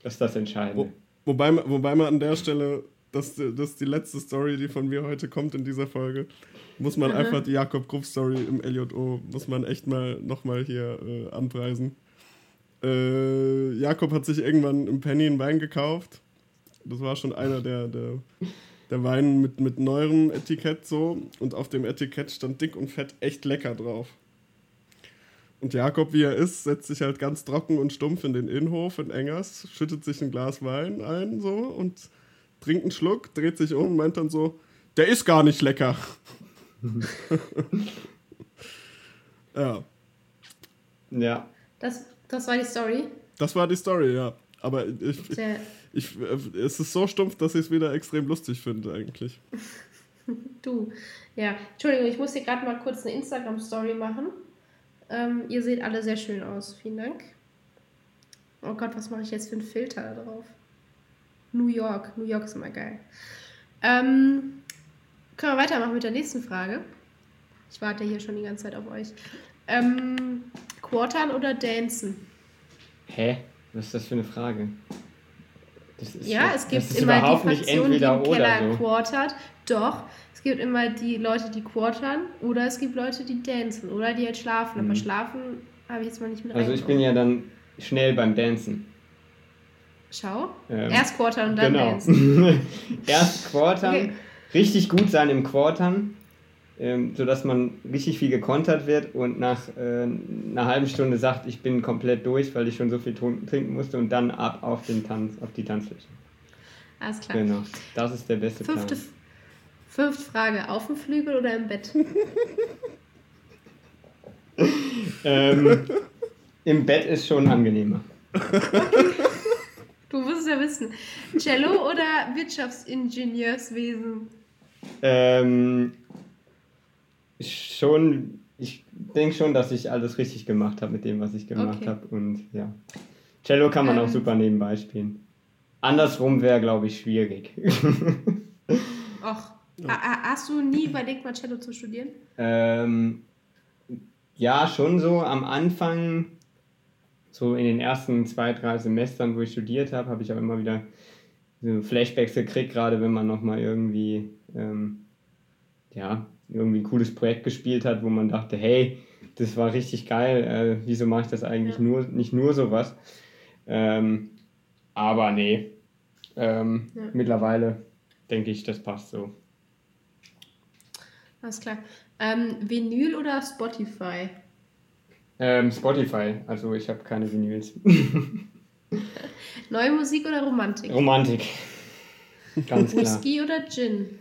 das ist das Entscheidende. Wo, wobei, wobei man an der Stelle, das, das ist die letzte Story, die von mir heute kommt in dieser Folge, muss man mhm. einfach die Jakob Grupp Story im LJO, muss man echt mal nochmal hier äh, anpreisen. Äh, Jakob hat sich irgendwann im Penny einen Wein gekauft. Das war schon einer der, der, der Wein mit, mit neuerem Etikett so. Und auf dem Etikett stand dick und fett echt lecker drauf. Und Jakob, wie er ist, setzt sich halt ganz trocken und stumpf in den Innenhof in Engers, schüttet sich ein Glas Wein ein so und trinkt einen Schluck, dreht sich um und meint dann so, der ist gar nicht lecker. ja. Ja. Das, das war die Story? Das war die Story, ja. Aber ich, ich, es ist so stumpf, dass ich es wieder extrem lustig finde, eigentlich. du. Ja. Entschuldigung, ich muss hier gerade mal kurz eine Instagram-Story machen. Ähm, ihr seht alle sehr schön aus. Vielen Dank. Oh Gott, was mache ich jetzt für einen Filter da drauf? New York. New York ist immer geil. Ähm, können wir weitermachen mit der nächsten Frage? Ich warte hier schon die ganze Zeit auf euch. Ähm, Quartern oder Dancen? Hä? Was ist das für eine Frage? Ja, es gibt immer die Fraktion, die im Keller so. quartert. Doch, gibt immer die Leute, die quartern oder es gibt Leute, die dancen oder die halt schlafen. Mhm. Aber schlafen habe ich jetzt mal nicht mit Also ich bin ja dann schnell beim Dancen. Schau. Ähm, Erst quartern und dann genau. dancen. Erst quartern, okay. richtig gut sein im Quartern ähm, sodass man richtig viel gekontert wird und nach äh, einer halben Stunde sagt, ich bin komplett durch, weil ich schon so viel trinken musste und dann ab auf den Tanz, auf die Tanzfläche. Alles klar. Genau, das ist der beste Fünfte, Plan. Fünfte Frage, auf dem Flügel oder im Bett? ähm, Im Bett ist schon angenehmer. Du musst es ja wissen. Cello oder Wirtschaftsingenieurswesen? Ähm, schon, ich denke schon, dass ich alles richtig gemacht habe mit dem, was ich gemacht okay. habe. Und ja. Cello kann man ähm. auch super nebenbei spielen. Andersrum wäre, glaube ich, schwierig. Ach, hast du nie überlegt, mal Cello zu studieren? Ähm, ja, schon so. Am Anfang, so in den ersten zwei, drei Semestern, wo ich studiert habe, habe ich auch immer wieder so Flashbacks gekriegt, gerade wenn man nochmal irgendwie, ähm, ja, irgendwie ein cooles Projekt gespielt hat, wo man dachte, hey, das war richtig geil, äh, wieso mache ich das eigentlich ja. nur, nicht nur sowas? Ähm, aber nee, ähm, ja. mittlerweile denke ich, das passt so. Alles klar. Ähm, Vinyl oder Spotify? Ähm, Spotify, also ich habe keine Vinyls. Neue Musik oder Romantik? Romantik. Ganz klar. Whisky oder Gin?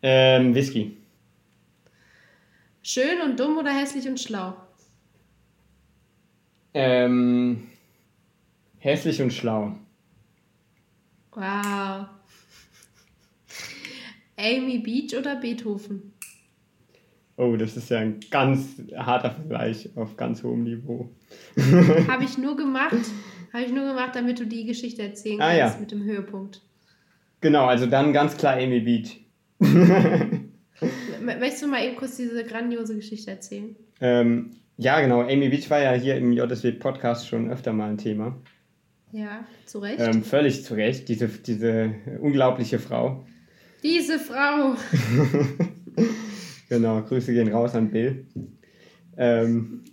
Ähm, Whisky. Schön und dumm oder hässlich und schlau? Ähm, hässlich und schlau. Wow. Amy Beach oder Beethoven? Oh, das ist ja ein ganz harter Vergleich auf ganz hohem Niveau. Habe ich nur gemacht, habe ich nur gemacht, damit du die Geschichte erzählen ah, kannst ja. mit dem Höhepunkt. Genau, also dann ganz klar Amy Beach. Möchtest du mal eben kurz diese grandiose Geschichte erzählen? Ähm, ja, genau. Amy Beach war ja hier im JSW-Podcast schon öfter mal ein Thema. Ja, zu Recht. Ähm, völlig zu Recht. Diese, diese unglaubliche Frau. Diese Frau! Genau, Grüße gehen raus an Bill. Ähm,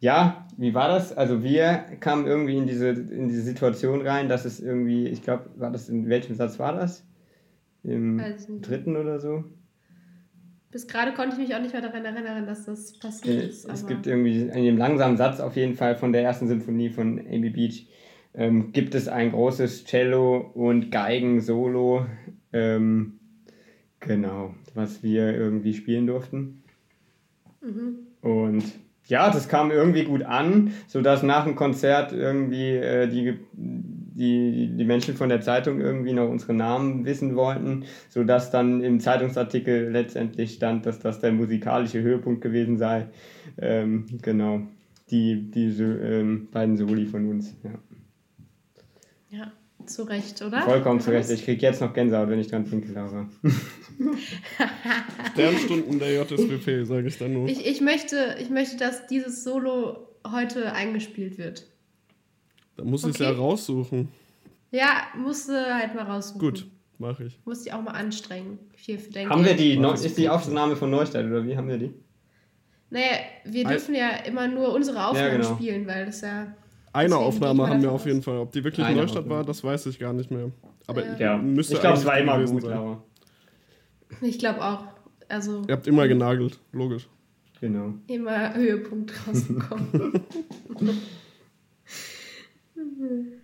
ja, wie war das? Also wir kamen irgendwie in diese, in diese Situation rein, dass es irgendwie, ich glaube, war das in welchem Satz war das? Im dritten oder so? Bis gerade konnte ich mich auch nicht mehr daran erinnern, dass das passiert ist. Es gibt irgendwie in dem langsamen Satz auf jeden Fall von der ersten Symphonie von Amy Beach ähm, gibt es ein großes Cello und Geigen-Solo, ähm, genau, was wir irgendwie spielen durften. Mhm. Und ja, das kam irgendwie gut an, sodass nach dem Konzert irgendwie äh, die die, die Menschen von der Zeitung irgendwie noch unsere Namen wissen wollten, sodass dann im Zeitungsartikel letztendlich stand, dass das der musikalische Höhepunkt gewesen sei. Ähm, genau, die, diese ähm, beiden Soli von uns. Ja. ja. Zu Recht, oder? Vollkommen zu Recht. Ich kriege jetzt noch Gänsehaut, wenn ich dran denke, Laura. Sternstunden der JSWP, sage ich dann nur. Ich, ich, möchte, ich möchte, dass dieses Solo heute eingespielt wird. Da muss okay. ich es ja raussuchen. Ja, musst du halt mal raussuchen. Gut, mache ich. Muss dich auch mal anstrengen. Viel für dein haben Geld. wir die, Neu ist die Aufnahme von Neustadt oder wie haben wir die? Naja, wir dürfen ja immer nur unsere Aufnahmen ja, genau. spielen, weil das ja. Eine Aufnahme haben wir auf jeden Fall. Ob die wirklich Eine Neustadt Aufnahme. war, das weiß ich gar nicht mehr. Aber ja. müsste Ich glaube, es war immer gut, sein. Ich glaube auch. Also, Ihr habt immer genagelt, logisch. Genau. Immer Höhepunkt rauskommen.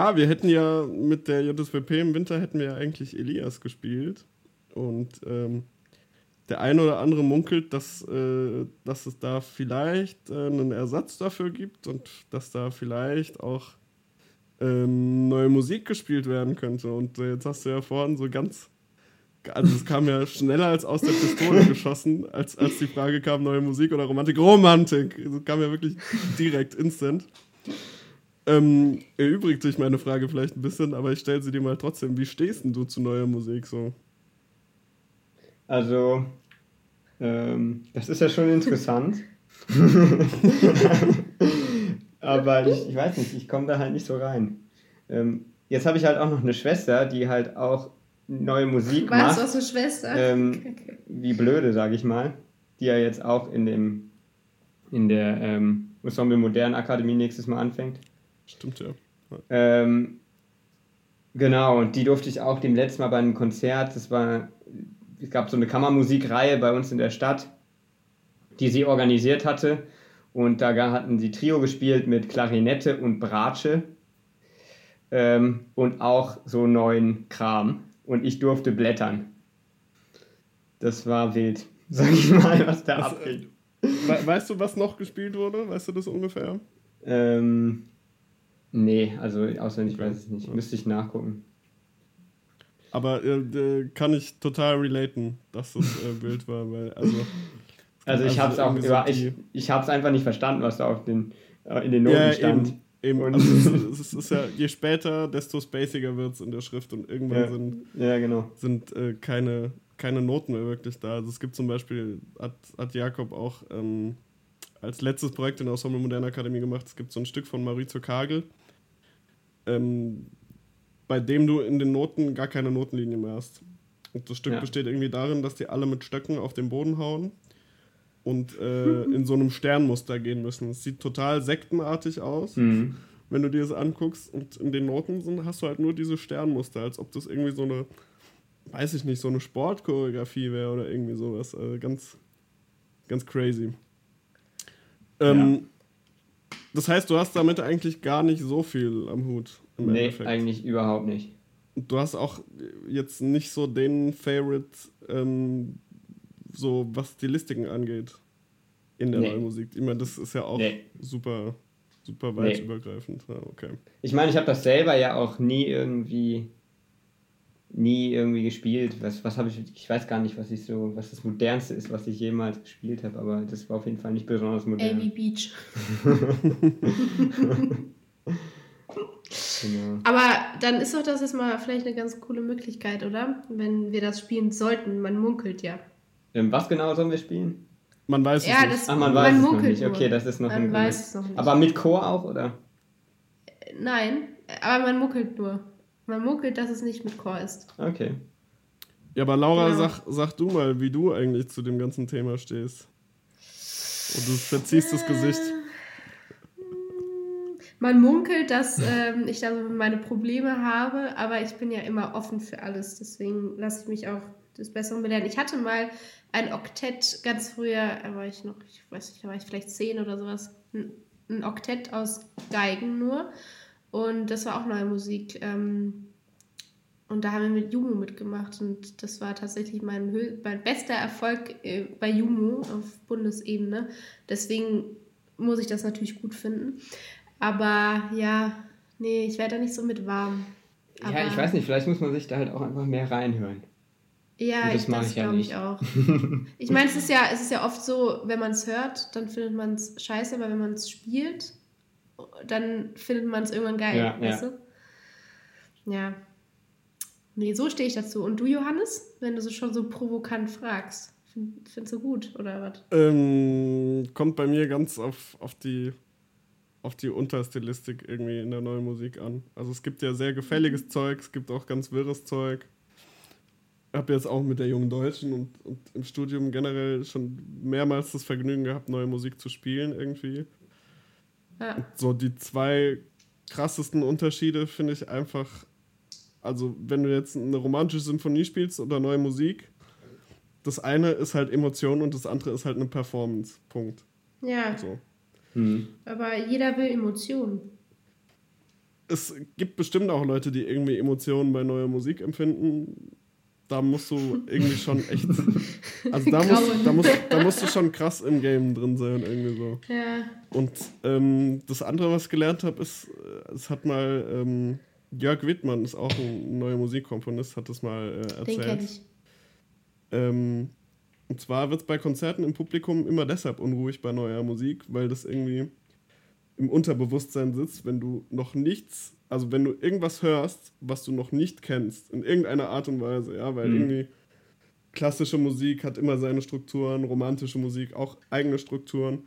ja, wir hätten ja mit der JSWP im Winter hätten wir ja eigentlich Elias gespielt. Und ähm, der eine oder andere munkelt, dass, äh, dass es da vielleicht äh, einen Ersatz dafür gibt und dass da vielleicht auch ähm, neue Musik gespielt werden könnte. Und äh, jetzt hast du ja vorhin so ganz. Also es kam ja schneller als aus der Pistole geschossen, als, als die Frage kam, neue Musik oder Romantik. Romantik! Es kam ja wirklich direkt instant. Ähm, erübrigt sich meine Frage vielleicht ein bisschen, aber ich stelle sie dir mal trotzdem. Wie stehst du zu neuer Musik so? Also, ähm, das ist ja schon interessant. aber ich, ich, weiß nicht, ich komme da halt nicht so rein. Ähm, jetzt habe ich halt auch noch eine Schwester, die halt auch neue Musik Was, macht. Was, du hast eine Schwester? Ähm. Wie blöde, sage ich mal. Die ja jetzt auch in dem in der ähm, Ensemble Modern Akademie nächstes Mal anfängt. Stimmt ja. Ähm, genau, und die durfte ich auch dem letzten Mal bei einem Konzert, das war, es gab so eine Kammermusikreihe bei uns in der Stadt, die sie organisiert hatte. Und da hatten sie Trio gespielt mit Klarinette und Bratsche ähm, und auch so neuen Kram. Und ich durfte blättern. Das war wild, sag ich mal, was da abgeht. Weißt du, was noch gespielt wurde? Weißt du das ungefähr? Ähm, Nee, also auswendig okay. weiß ich nicht. Müsste ich nachgucken. Aber äh, kann ich total relaten, dass das äh, Bild war, weil also. Also ich also habe es auch über, ich, ich habe es einfach nicht verstanden, was da auf den äh, in den Noten ja, stand. Eben, eben. Und also es, ist, es, ist, ja je später, desto spaciger wird es in der Schrift und irgendwann ja. sind, ja, genau. sind äh, keine, keine Noten mehr wirklich da. Also es gibt zum Beispiel, hat, hat Jakob auch ähm, als letztes Projekt in der Ensemble Moderne Akademie gemacht. Es gibt so ein Stück von Maurizio Kagel ähm, bei dem du in den Noten gar keine Notenlinie mehr hast. Und das Stück ja. besteht irgendwie darin, dass die alle mit Stöcken auf den Boden hauen und äh, in so einem Sternmuster gehen müssen. Es sieht total sektenartig aus, mhm. wenn du dir das anguckst. Und in den Noten sind, hast du halt nur diese Sternmuster, als ob das irgendwie so eine, weiß ich nicht, so eine Sportchoreografie wäre oder irgendwie sowas. Also ganz, ganz crazy. Ähm, ja. Das heißt, du hast damit eigentlich gar nicht so viel am Hut. Im nee, Endeffekt. eigentlich überhaupt nicht. Du hast auch jetzt nicht so den Favorite, ähm, so was Stilistiken angeht, in der nee. neuen Musik. Ich meine, das ist ja auch nee. super, super weit nee. übergreifend. Ja, okay. Ich meine, ich habe das selber ja auch nie irgendwie nie irgendwie gespielt. Was, was habe ich, ich weiß gar nicht, was ich so, was das modernste ist, was ich jemals gespielt habe, aber das war auf jeden Fall nicht besonders modern. Amy Beach. genau. Aber dann ist doch das jetzt mal vielleicht eine ganz coole Möglichkeit, oder? Wenn wir das spielen sollten. Man munkelt ja. Ähm, was genau sollen wir spielen? Man weiß es ja, nicht. Ach, man weiß man es noch nicht. Okay, das ist noch man ein weiß es noch nicht. Aber mit Chor auch, oder? Nein, aber man munkelt nur. Man munkelt, dass es nicht mit Chor ist. Okay. Ja, aber Laura, ja. sag, sag du mal, wie du eigentlich zu dem ganzen Thema stehst. Und du verziehst äh, das Gesicht. Man munkelt, dass ähm, ich da so meine Probleme habe, aber ich bin ja immer offen für alles. Deswegen lasse ich mich auch des Besseren belehren. Ich hatte mal ein Oktett ganz früher, da war ich noch, ich weiß nicht, da war ich vielleicht zehn oder sowas, ein, ein Oktett aus Geigen nur. Und das war auch neue Musik. Ähm, und da haben wir mit Jumu mitgemacht und das war tatsächlich mein, mein bester Erfolg äh, bei Jumu auf Bundesebene. Deswegen muss ich das natürlich gut finden. Aber ja, nee, ich werde da nicht so mit warm. Aber ja, ich weiß nicht, vielleicht muss man sich da halt auch einfach mehr reinhören. Ja, und das mache ich ja nicht. Ich auch. ich meine, es ist ja, es ist ja oft so, wenn man es hört, dann findet man es scheiße, aber wenn man es spielt, dann findet man es irgendwann geil, ja, weißt ja. du? Ja. Nee, so stehe ich dazu. Und du, Johannes, wenn du so schon so provokant fragst, find, findest du gut oder was? Ähm, kommt bei mir ganz auf, auf die auf die Unterstilistik irgendwie in der neuen Musik an. Also es gibt ja sehr gefälliges mhm. Zeug, es gibt auch ganz wirres Zeug. Ich habe jetzt auch mit der jungen Deutschen und, und im Studium generell schon mehrmals das Vergnügen gehabt, neue Musik zu spielen irgendwie. Ja. So die zwei krassesten Unterschiede finde ich einfach, also wenn du jetzt eine romantische Symphonie spielst oder neue Musik, das eine ist halt Emotion und das andere ist halt eine Performance. Punkt. Ja. So. Mhm. Aber jeder will Emotionen. Es gibt bestimmt auch Leute, die irgendwie Emotionen bei neuer Musik empfinden da musst du irgendwie schon echt. Also da musst, da, musst, da musst du schon krass im Game drin sein, irgendwie so. Ja. Und ähm, das andere, was ich gelernt habe, ist, äh, es hat mal ähm, Jörg Wittmann, ist auch ein neuer Musikkomponist, hat das mal äh, erzählt. Den kenn ich. Ähm, und zwar wird es bei Konzerten im Publikum immer deshalb unruhig bei neuer Musik, weil das irgendwie im Unterbewusstsein sitzt, wenn du noch nichts also wenn du irgendwas hörst, was du noch nicht kennst, in irgendeiner Art und Weise, ja, weil mhm. irgendwie klassische Musik hat immer seine Strukturen, romantische Musik auch eigene Strukturen.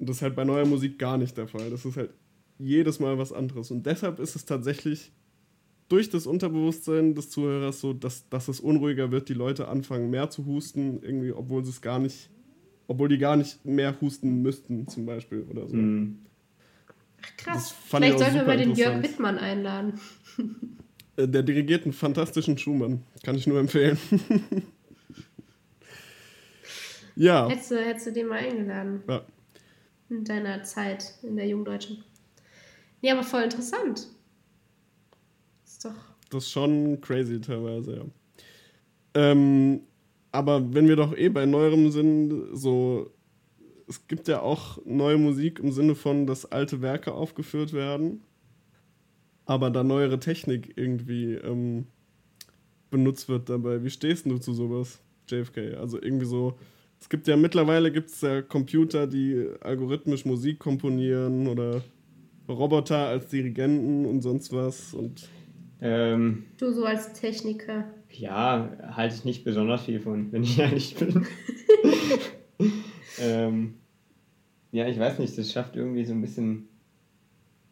Und das ist halt bei neuer Musik gar nicht der Fall. Das ist halt jedes Mal was anderes. Und deshalb ist es tatsächlich durch das Unterbewusstsein des Zuhörers so, dass, dass es unruhiger wird, die Leute anfangen mehr zu husten, irgendwie, obwohl sie es gar nicht, obwohl die gar nicht mehr husten müssten, zum Beispiel oder so. Mhm. Ach, krass. Vielleicht sollten wir mal den Jörg Wittmann einladen. Äh, der dirigiert einen fantastischen Schumann. Kann ich nur empfehlen. ja. Hättest du, hättest du den mal eingeladen? Ja. In deiner Zeit in der Jungdeutschen. Nee, aber voll interessant. Ist doch. Das ist schon crazy teilweise, ja. Ähm, aber wenn wir doch eh bei neuerem sind, so es gibt ja auch neue Musik im Sinne von, dass alte Werke aufgeführt werden, aber da neuere Technik irgendwie ähm, benutzt wird dabei. Wie stehst du zu sowas, JFK? Also irgendwie so, es gibt ja mittlerweile gibt es ja Computer, die algorithmisch Musik komponieren oder Roboter als Dirigenten und sonst was und ähm, du so als Techniker. Ja, halte ich nicht besonders viel von, wenn ich ehrlich bin. ähm, ja, ich weiß nicht, das schafft irgendwie so ein bisschen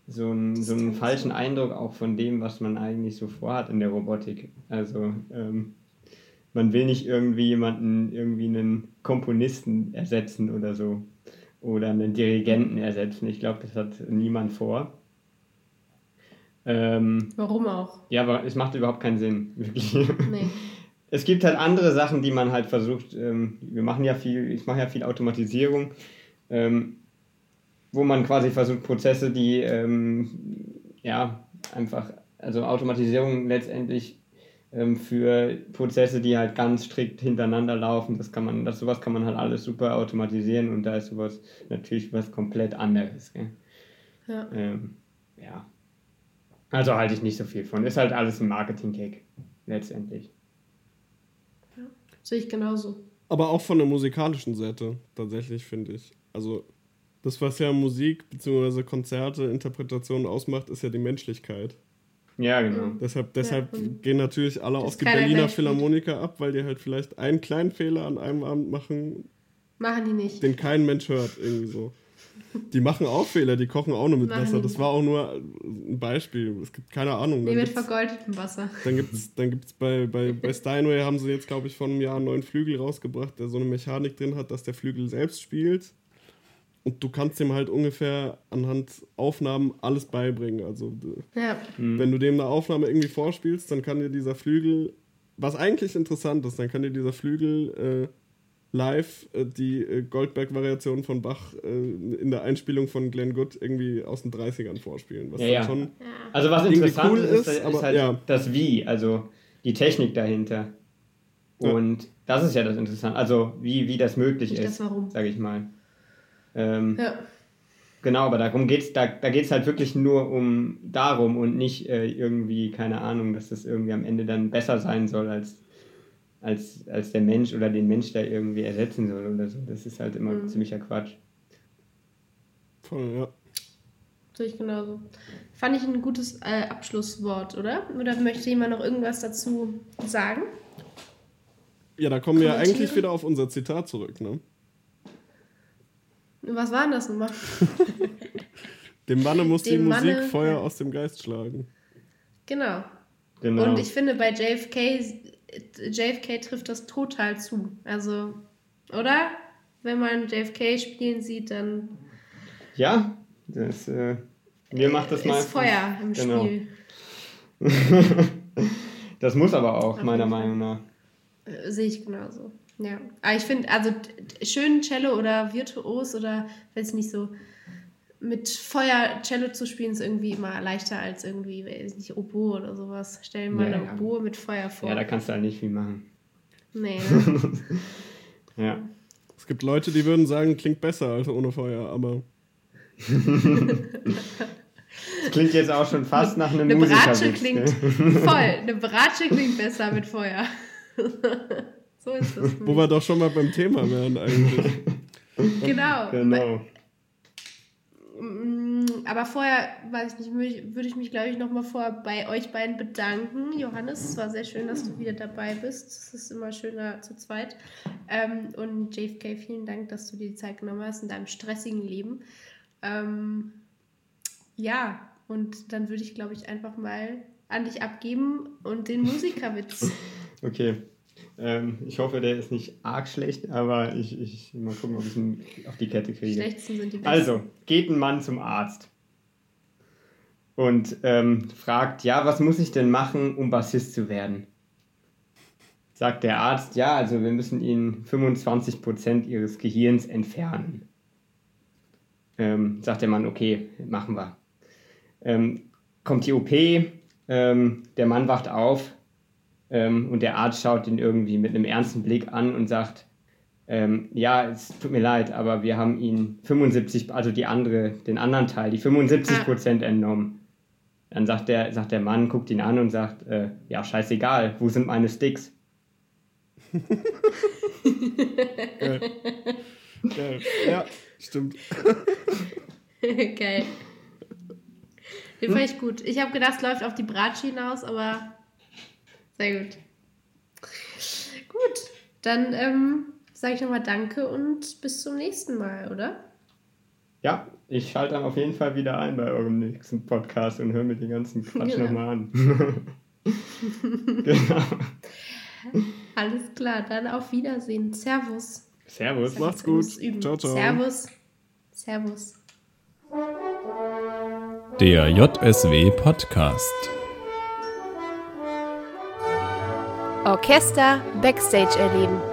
so einen, so einen falschen Eindruck auch von dem, was man eigentlich so vorhat in der Robotik. Also, ähm, man will nicht irgendwie jemanden, irgendwie einen Komponisten ersetzen oder so. Oder einen Dirigenten ersetzen. Ich glaube, das hat niemand vor. Ähm, Warum auch? Ja, aber es macht überhaupt keinen Sinn, wirklich. Nee. Es gibt halt andere Sachen, die man halt versucht, ähm, wir machen ja viel, ich mache ja viel Automatisierung, ähm, wo man quasi versucht, Prozesse, die ähm, ja einfach, also Automatisierung letztendlich für Prozesse, die halt ganz strikt hintereinander laufen, das kann man, das sowas kann man halt alles super automatisieren und da ist sowas natürlich was komplett anderes. Gell? Ja. Ja. Also halte ich nicht so viel von. Ist halt alles ein Marketing-Cake, letztendlich. Sehe ich genauso. Aber auch von der musikalischen Seite, tatsächlich, finde ich. Also, das, was ja Musik bzw. Konzerte, Interpretationen ausmacht, ist ja die Menschlichkeit. Ja, genau. Mhm. Deshalb, deshalb ja, gehen natürlich alle auf die Berliner Philharmoniker ab, weil die halt vielleicht einen kleinen Fehler an einem Abend machen. Machen die nicht. Den kein Mensch hört, irgendwie so. Die machen auch Fehler, die kochen auch nur mit Wasser. Das war auch nur ein Beispiel. Es gibt keine Ahnung. Nee, mit vergoldetem Wasser. Dann gibt es dann gibt's bei, bei, bei Steinway, haben sie jetzt, glaube ich, vor einem Jahr einen neuen Flügel rausgebracht, der so eine Mechanik drin hat, dass der Flügel selbst spielt. Und du kannst dem halt ungefähr anhand Aufnahmen alles beibringen. Also, ja. Mhm. wenn du dem eine Aufnahme irgendwie vorspielst, dann kann dir dieser Flügel, was eigentlich interessant ist, dann kann dir dieser Flügel. Äh, live äh, die äh, Goldberg-Variation von Bach äh, in der Einspielung von Glenn Good irgendwie aus den 30ern vorspielen. Was ja, ja. schon also was interessant cool ist, ist, aber, ist halt ja. das Wie, also die Technik dahinter. Und ja. das ist ja das Interessante, also wie, wie das möglich Nicht ist, sage ich mal. Ähm, ja. Genau, aber darum geht's, da, da geht es halt wirklich nur um darum und nicht äh, irgendwie, keine Ahnung, dass das irgendwie am Ende dann besser sein soll als als, als der Mensch oder den Mensch da irgendwie ersetzen soll oder so. Das ist halt immer mhm. ziemlicher Quatsch. Voll, ja. Sehe ich genauso. Fand ich ein gutes äh, Abschlusswort, oder? Oder möchte jemand noch irgendwas dazu sagen? Ja, da kommen wir ja eigentlich wieder auf unser Zitat zurück, ne? Was war denn das nochmal? dem Manne muss dem die Musik Manne, Feuer aus dem Geist schlagen. Genau. genau. Und ich finde, bei JFK JFK trifft das total zu. Also, oder? Wenn man JFK spielen sieht, dann. Ja, das, äh, mir macht das mal. Ist Feuer im genau. Spiel. das muss aber auch, meiner Meinung nach. Äh, sehe ich genauso. Ja. Aber ich finde, also schön Cello oder Virtuos oder, weiß nicht so, mit Feuer Cello zu spielen ist irgendwie immer leichter als irgendwie, weiß nicht, Oboe oder sowas. Stell dir mal ja, eine ja. Oboe mit Feuer vor. Ja, da kannst du halt nicht viel machen. Nee. ja. Es gibt Leute, die würden sagen, klingt besser als ohne Feuer, aber. das klingt jetzt auch schon fast nach einem Eine Bratsche klingt voll. Eine Bratsche klingt besser mit Feuer. so ist das. Wo wir doch schon mal beim Thema wären eigentlich. genau. Genau. Mm, aber vorher, weiß ich nicht, würde ich mich, glaube ich, nochmal vor bei euch beiden bedanken. Johannes, es war sehr schön, dass du wieder dabei bist. Es ist immer schöner zu zweit. Ähm, und JFK, vielen Dank, dass du dir die Zeit genommen hast in deinem stressigen Leben. Ähm, ja, und dann würde ich, glaube ich, einfach mal an dich abgeben und den Musikerwitz. Okay. Ähm, ich hoffe, der ist nicht arg schlecht, aber ich, ich mal gucken, ob ich ihn auf die Kette kriege. Schlechtesten sind die besten. Also, geht ein Mann zum Arzt und ähm, fragt, ja, was muss ich denn machen, um Bassist zu werden? Sagt der Arzt, ja, also wir müssen Ihnen 25% Ihres Gehirns entfernen. Ähm, sagt der Mann, okay, machen wir. Ähm, kommt die OP, ähm, der Mann wacht auf, ähm, und der Arzt schaut ihn irgendwie mit einem ernsten Blick an und sagt, ähm, ja, es tut mir leid, aber wir haben ihn 75, also die andere, den anderen Teil, die 75 Prozent entnommen. Dann sagt der, sagt der Mann, guckt ihn an und sagt, äh, ja, scheißegal, wo sind meine Sticks? Geil. Geil. Ja, stimmt. Geil. Den fand ich gut. Ich habe gedacht, es läuft auf die Bratschi hinaus, aber sehr gut. Gut, dann ähm, sage ich nochmal Danke und bis zum nächsten Mal, oder? Ja, ich schalte dann auf jeden Fall wieder ein bei eurem nächsten Podcast und höre mir den ganzen Quatsch genau. nochmal an. genau. Alles klar, dann auf Wiedersehen. Servus. Servus. Macht's gut. Ciao, ciao. Servus. Servus. Der JSW Podcast. Orchester Backstage erleben.